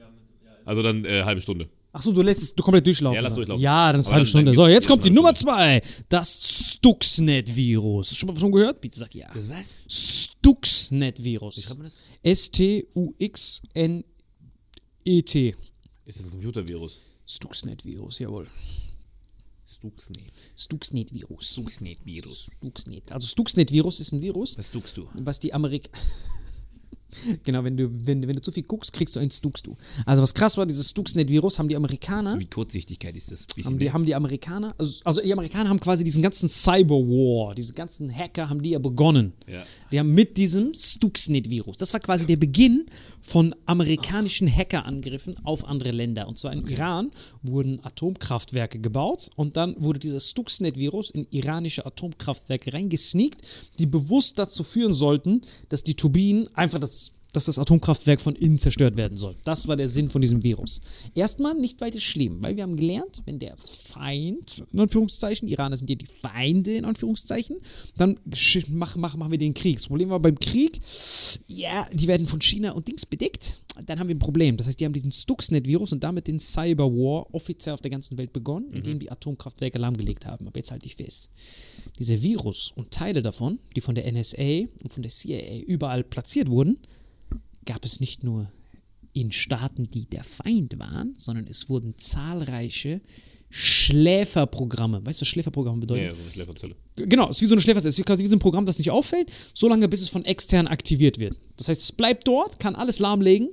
Also dann äh, halbe Stunde. Achso, du lässt es du komplett durchlaufen. Ja, lass durchlaufen. Ja, dann ist eine halbe Stunde. So, jetzt kommt die Nummer zwei. Das Stuxnet-Virus. Schon mal von gehört? Bitte sag ja. was? Stuxnet-Virus. Wie schreibt man das? S-T-U-X-N-E-T. Ist das ein Computervirus? Stuxnet-Virus, jawohl. Stuxnet. Stuxnet-Virus. Stuxnet-Virus. Stuxnet. Also Stuxnet-Virus ist ein Virus, Was stuckst du? was die Amerik... genau, wenn du, wenn, wenn du zu viel guckst, kriegst du einen Stux du. Also was krass war, dieses Stuxnet-Virus haben die Amerikaner... Wie Kurzsichtigkeit ist das? Haben die, haben die Amerikaner, also, also die Amerikaner haben quasi diesen ganzen Cyberwar, diese ganzen Hacker haben die ja begonnen. Ja. Die haben mit diesem Stuxnet-Virus, das war quasi der Beginn von amerikanischen Hackerangriffen auf andere Länder. Und zwar in Iran wurden Atomkraftwerke gebaut und dann wurde dieser Stuxnet-Virus in iranische Atomkraftwerke reingesneakt, die bewusst dazu führen sollten, dass die Turbinen einfach das dass das Atomkraftwerk von innen zerstört werden soll. Das war der Sinn von diesem Virus. Erstmal nicht weiter schlimm, weil wir haben gelernt, wenn der Feind, in Anführungszeichen, Iraner sind ja die Feinde, in Anführungszeichen, dann mach, mach, machen wir den Krieg. Das Problem war beim Krieg, ja, die werden von China und Dings bedeckt. Dann haben wir ein Problem. Das heißt, die haben diesen Stuxnet-Virus und damit den Cyberwar offiziell auf der ganzen Welt begonnen, indem die Atomkraftwerke lahmgelegt haben. Aber jetzt halte ich fest. Dieser Virus und Teile davon, die von der NSA und von der CIA überall platziert wurden, gab es nicht nur in Staaten, die der Feind waren, sondern es wurden zahlreiche Schläferprogramme. Weißt du, was Schläferprogramme bedeuten? Ja, so eine Schläferzelle. Genau, es ist wie so eine Schläferzelle. Es ist quasi wie so ein Programm, das nicht auffällt, solange bis es von extern aktiviert wird. Das heißt, es bleibt dort, kann alles lahmlegen.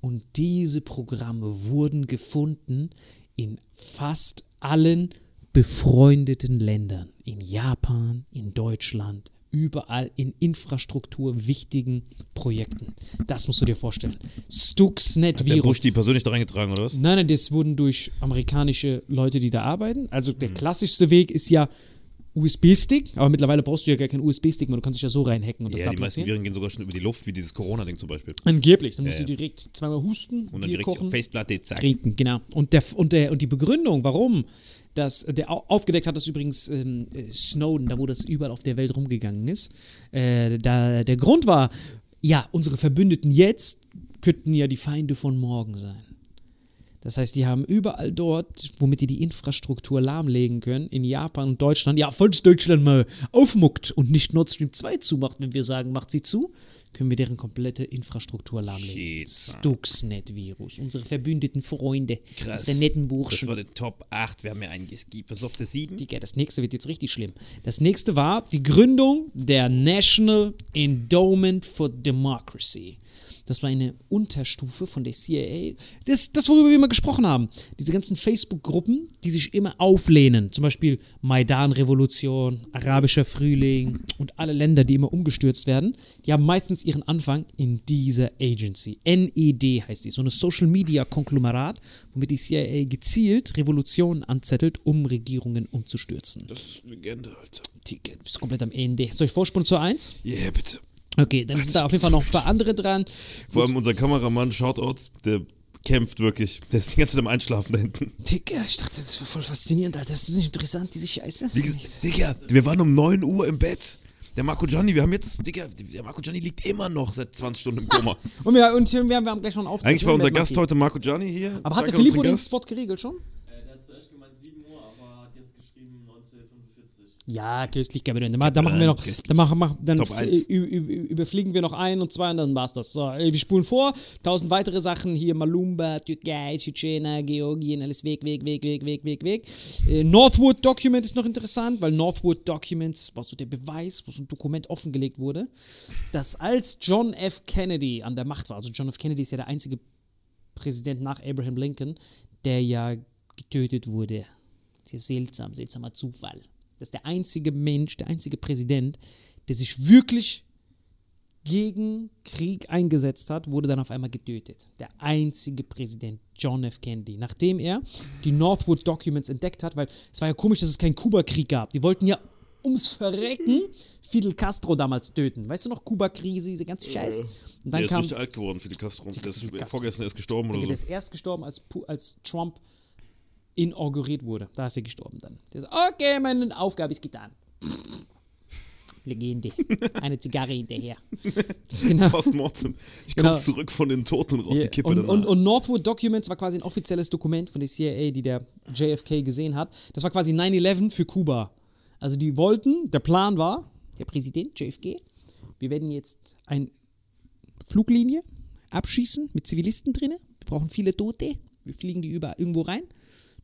Und diese Programme wurden gefunden in fast allen befreundeten Ländern. In Japan, in Deutschland, überall in Infrastruktur wichtigen Projekten. Das musst du dir vorstellen. Der Stuxnet-Virus. Bush die persönlich da reingetragen, oder was? Nein, nein, das wurden durch amerikanische Leute, die da arbeiten. Also der klassischste Weg ist ja USB-Stick, aber mittlerweile brauchst du ja gar keinen USB-Stick mehr, du kannst dich ja so reinhacken und das Ja, die meisten. Viren gehen sogar schon über die Luft, wie dieses Corona-Ding zum Beispiel. Angeblich, dann musst Ja, du direkt zweimal husten, Und dann direkt kochen, auf Faceplatte, zack. trinken, genau. Und, der, und, der, und die Begründung, warum das, der au- aufgedeckt hat, das übrigens ähm, äh, Snowden, da wo das überall auf der Welt rumgegangen ist, äh, da, der Grund war, ja, unsere Verbündeten jetzt könnten ja die Feinde von morgen sein. Das heißt, die haben überall dort, womit die die Infrastruktur lahmlegen können, in Japan und Deutschland, ja, falls Deutschland mal aufmuckt und nicht Nord Stream 2 zumacht, wenn wir sagen, macht sie zu, können wir deren komplette Infrastruktur lahmlegen. Stuxnet-Virus, unsere verbündeten Freunde, Krass. unsere netten Das Burschen. war der Top 8. Wir haben ja einen geskippt. Was auf der 7? Digga, das nächste wird jetzt richtig schlimm. Das nächste war die Gründung der National Endowment for Democracy. Das war eine Unterstufe von der CIA. Das, das, worüber wir immer gesprochen haben. Diese ganzen Facebook-Gruppen, die sich immer auflehnen. Zum Beispiel Maidan-Revolution, Arabischer Frühling und alle Länder, die immer umgestürzt werden. Die haben meistens ihren Anfang in dieser Agency. NED heißt die. So eine Social-Media-Konglomerat, womit die CIA gezielt Revolutionen anzettelt, um Regierungen umzustürzen. Das ist Legende, Alter. Du bist komplett am Ende. Soll ich Vorsprung zu 1? Yeah, bitte. Okay, dann sind da auf jeden Fall noch ein paar andere dran. Vor allem unser Kameramann, Shoutout, der kämpft wirklich. Der ist die ganze Zeit am Einschlafen da hinten. Digga, ich dachte, das wäre voll faszinierend, Alter. Das ist nicht interessant, diese Scheiße. Wie gesagt, Digga, wir waren um 9 Uhr im Bett. Der Marco Gianni, wir haben jetzt, Digga, der Marco Gianni liegt immer noch seit 20 Stunden im Koma. Und wir, und wir, wir haben gleich schon einen Auftritt. Eigentlich war unser Gast heute Marco Gianni hier. Aber hatte Filippo den. Spot geregelt schon? Äh, der hat zuerst gemeint 7 Uhr, aber hat jetzt geschrieben 1945. Ja, köstlich, Gabriel. Dann, dann machen wir noch, köstlich. dann, machen, machen, dann überfliegen wir noch ein und zwei und dann war's das. So, wir spulen vor. Tausend weitere Sachen hier: Malumba, Türkei, Tschetschena, Georgien, alles weg, weg, weg, weg, weg, weg, weg. Äh, Northwood Document ist noch interessant, weil Northwood Documents war so der Beweis, wo so ein Dokument offengelegt wurde, dass als John F. Kennedy an der Macht war, also John F. Kennedy ist ja der einzige Präsident nach Abraham Lincoln, der ja getötet wurde. Ja seltsam, seltsamer Zufall. Das ist der einzige Mensch, der einzige Präsident, der sich wirklich gegen Krieg eingesetzt hat, wurde dann auf einmal getötet. Der einzige Präsident, John F. Kennedy. Nachdem er die Northwood Documents entdeckt hat, weil es war ja komisch, dass es keinen Kuba-Krieg gab. Die wollten ja ums Verrecken Fidel Castro damals töten. Weißt du noch, Kuba-Krise, diese ganze Scheiß? Und dann Der ist kam richtig alt geworden, Fidel Castro. Der ist vorgestern erst gestorben oder der so. ist erst gestorben, als, als Trump inauguriert wurde. Da ist er gestorben dann. Der sagt, okay, meine Aufgabe ist getan. Legende. Eine Zigarre hinterher. genau. Postmortem. Ich komme Genau. zurück von den Toten und rauche die Kippe und, danach. und, und Northwood Documents war quasi ein offizielles Dokument von der CIA, die der JFK gesehen hat. Das war quasi 9-11 für Kuba. Also die wollten, der Plan war, der Präsident JFK, wir werden jetzt eine Fluglinie abschießen mit Zivilisten drinne. Wir brauchen viele Tote. Wir fliegen die über irgendwo rein,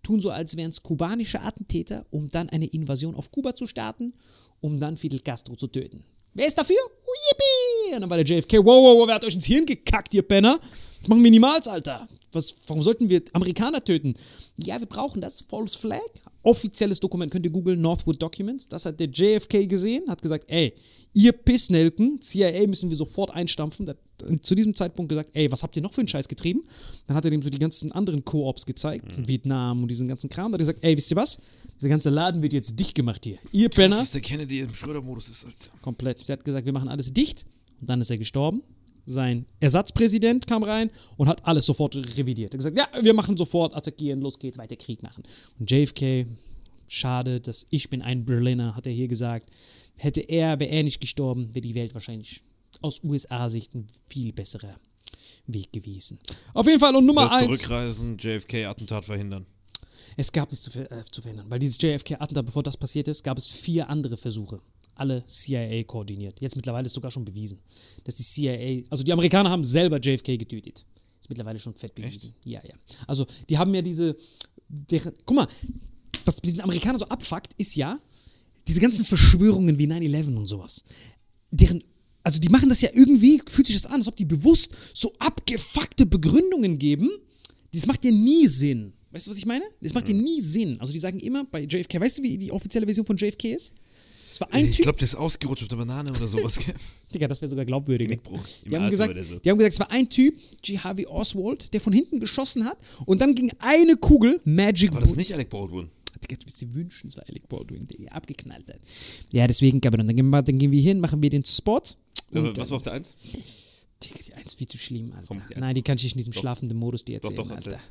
tun so, als wären es kubanische Attentäter, um dann eine Invasion auf Kuba zu starten, um dann Fidel Castro zu töten. Wer ist dafür? Oh, yippie! Und dann war der JFK, wow, wow, wow, wer hat euch ins Hirn gekackt, ihr Penner? Das machen wir niemals, Alter. Was, warum sollten wir Amerikaner töten? Ja, wir brauchen das. False Flag. Offizielles Dokument. Könnt ihr googeln, Northwood Documents. Das hat der JFK gesehen, hat gesagt, ey, ihr Pissnelken, CIA müssen wir sofort einstampfen. Hat zu diesem Zeitpunkt gesagt, ey, was habt ihr noch für einen Scheiß getrieben? Dann hat er dem so die ganzen anderen Co-ops gezeigt, Vietnam und diesen ganzen Kram. Da hat er gesagt, ey, wisst ihr was? Dieser ganze Laden wird jetzt dicht gemacht hier. Ihr Penner. Das ist der Kennedy im Schröder-Modus ist, Alter. Komplett. Der hat gesagt, wir machen alles dicht. Und dann ist er gestorben. Sein Ersatzpräsident kam rein und hat alles sofort revidiert. Er hat gesagt, ja, wir machen sofort, attackieren, los geht's, weiter Krieg machen. Und JFK, schade, dass ich bin ein Berliner, hat er hier gesagt. Hätte er, wäre er nicht gestorben, wäre die Welt wahrscheinlich aus USA-Sicht ein viel besserer Weg gewesen. Auf jeden Fall und Nummer Das heißt, eins. zurückreisen, JFK-Attentat verhindern. Es gab nichts zu, ver äh, zu verhindern, weil dieses JFK-Attentat, bevor das passiert ist, gab es vier andere Versuche. Alle CIA koordiniert. Jetzt mittlerweile ist sogar schon bewiesen, dass die CIA, also die Amerikaner haben selber JFK getötet. Ist mittlerweile schon fett bewiesen. Ja, ja. Also die haben ja diese, deren, guck mal, was diesen Amerikanern so abfuckt, ist ja, diese ganzen Verschwörungen wie 9-11 und sowas, deren, also die machen das ja irgendwie, fühlt sich das an, als ob die bewusst so abgefuckte Begründungen geben. Das macht ja nie Sinn. Weißt du, was ich meine? Das macht ja nie Sinn. Also die sagen immer bei JFK, weißt du, wie die offizielle Version von JFK ist? Es war ein Ich Typ, glaube, der ist ausgerutscht auf der Banane oder sowas. Digga, das wäre sogar glaubwürdiger. Genickbruch. Die haben, Alter gesagt, so. die haben gesagt, es war ein Typ, G. Harvey Oswald, der von hinten geschossen hat und dann ging eine Kugel, Magic War das nicht Alec Baldwin? Digga, du dir wünschen, es war Alec Baldwin, der hier abgeknallt hat. Ja, deswegen, Gabriel, dann gehen wir, dann gehen wir hin, machen wir den Spot. Und, was war auf der 1? Digga, die eins viel zu schlimm, Alter. Komm, die. Nein, die kann ich nicht in diesem Doch. schlafenden Modus dir Doch, erzählen, doch, erzähl. Alter.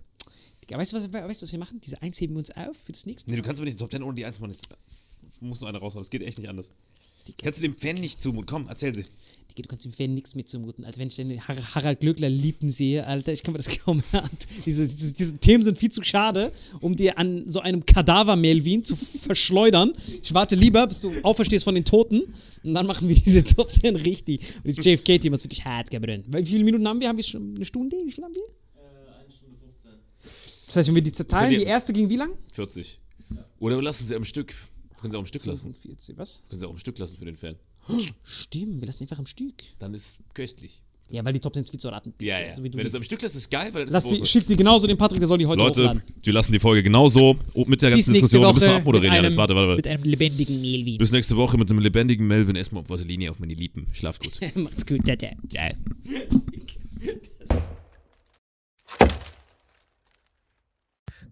Digga, weißt du, was, weißt, du, was wir machen? Diese Eins heben wir uns auf für das nächste. Nee, du kannst aber nicht die Top 10 ohne die 1 machen. Jetzt muss nur einer raushauen. Das geht echt nicht anders. Kannst du dem Fan nicht zumuten? Komm, erzähl sie. Digga, du kannst dem Fan nichts mit zumuten. Alter, wenn ich den Har Harald Glöckler lieben sehe, Alter, ich kann mir das kaum hören. Diese, diese, diese Themen sind viel zu schade, um dir an so einem Kadaver-Melvin zu verschleudern. Ich warte lieber, bis du auferstehst von den Toten und dann machen wir diese Top 10 richtig. Und dieses JFK-Thema ist wirklich hart, Gabriel. Wie viele Minuten haben wir? Haben wir schon eine Stunde? Wie viel haben wir? Äh, 1 Stunde 15. Das heißt, wenn wir die zerteilen, die erste ging wie lang? 40. Oder wir lassen sie am Stück. Können sie auch am Stück lassen. 45, was? Können sie auch am Stück lassen für den Fan. Stimmt, wir lassen einfach am Stück. Dann ist köstlich. Ja, weil die Top 10 viel zu raten. Ja, ja. Wie du Wenn du es am Stück lässt, ist geil, weil das Lass ist die, schick die genauso den Patrick, der soll die heute Leute, hochladen. wir lassen die Folge genauso mit der ganzen Diskussion. Wir Woche müssen mal mit abmoderieren, einem, Janis. Warte, warte, mit warte. einem lebendigen Melvin. Bis nächste Woche mit einem lebendigen Melvin erstmal auf Vaseline auf meine Lippen. Schlaft gut. Macht's gut, Tata. Geil.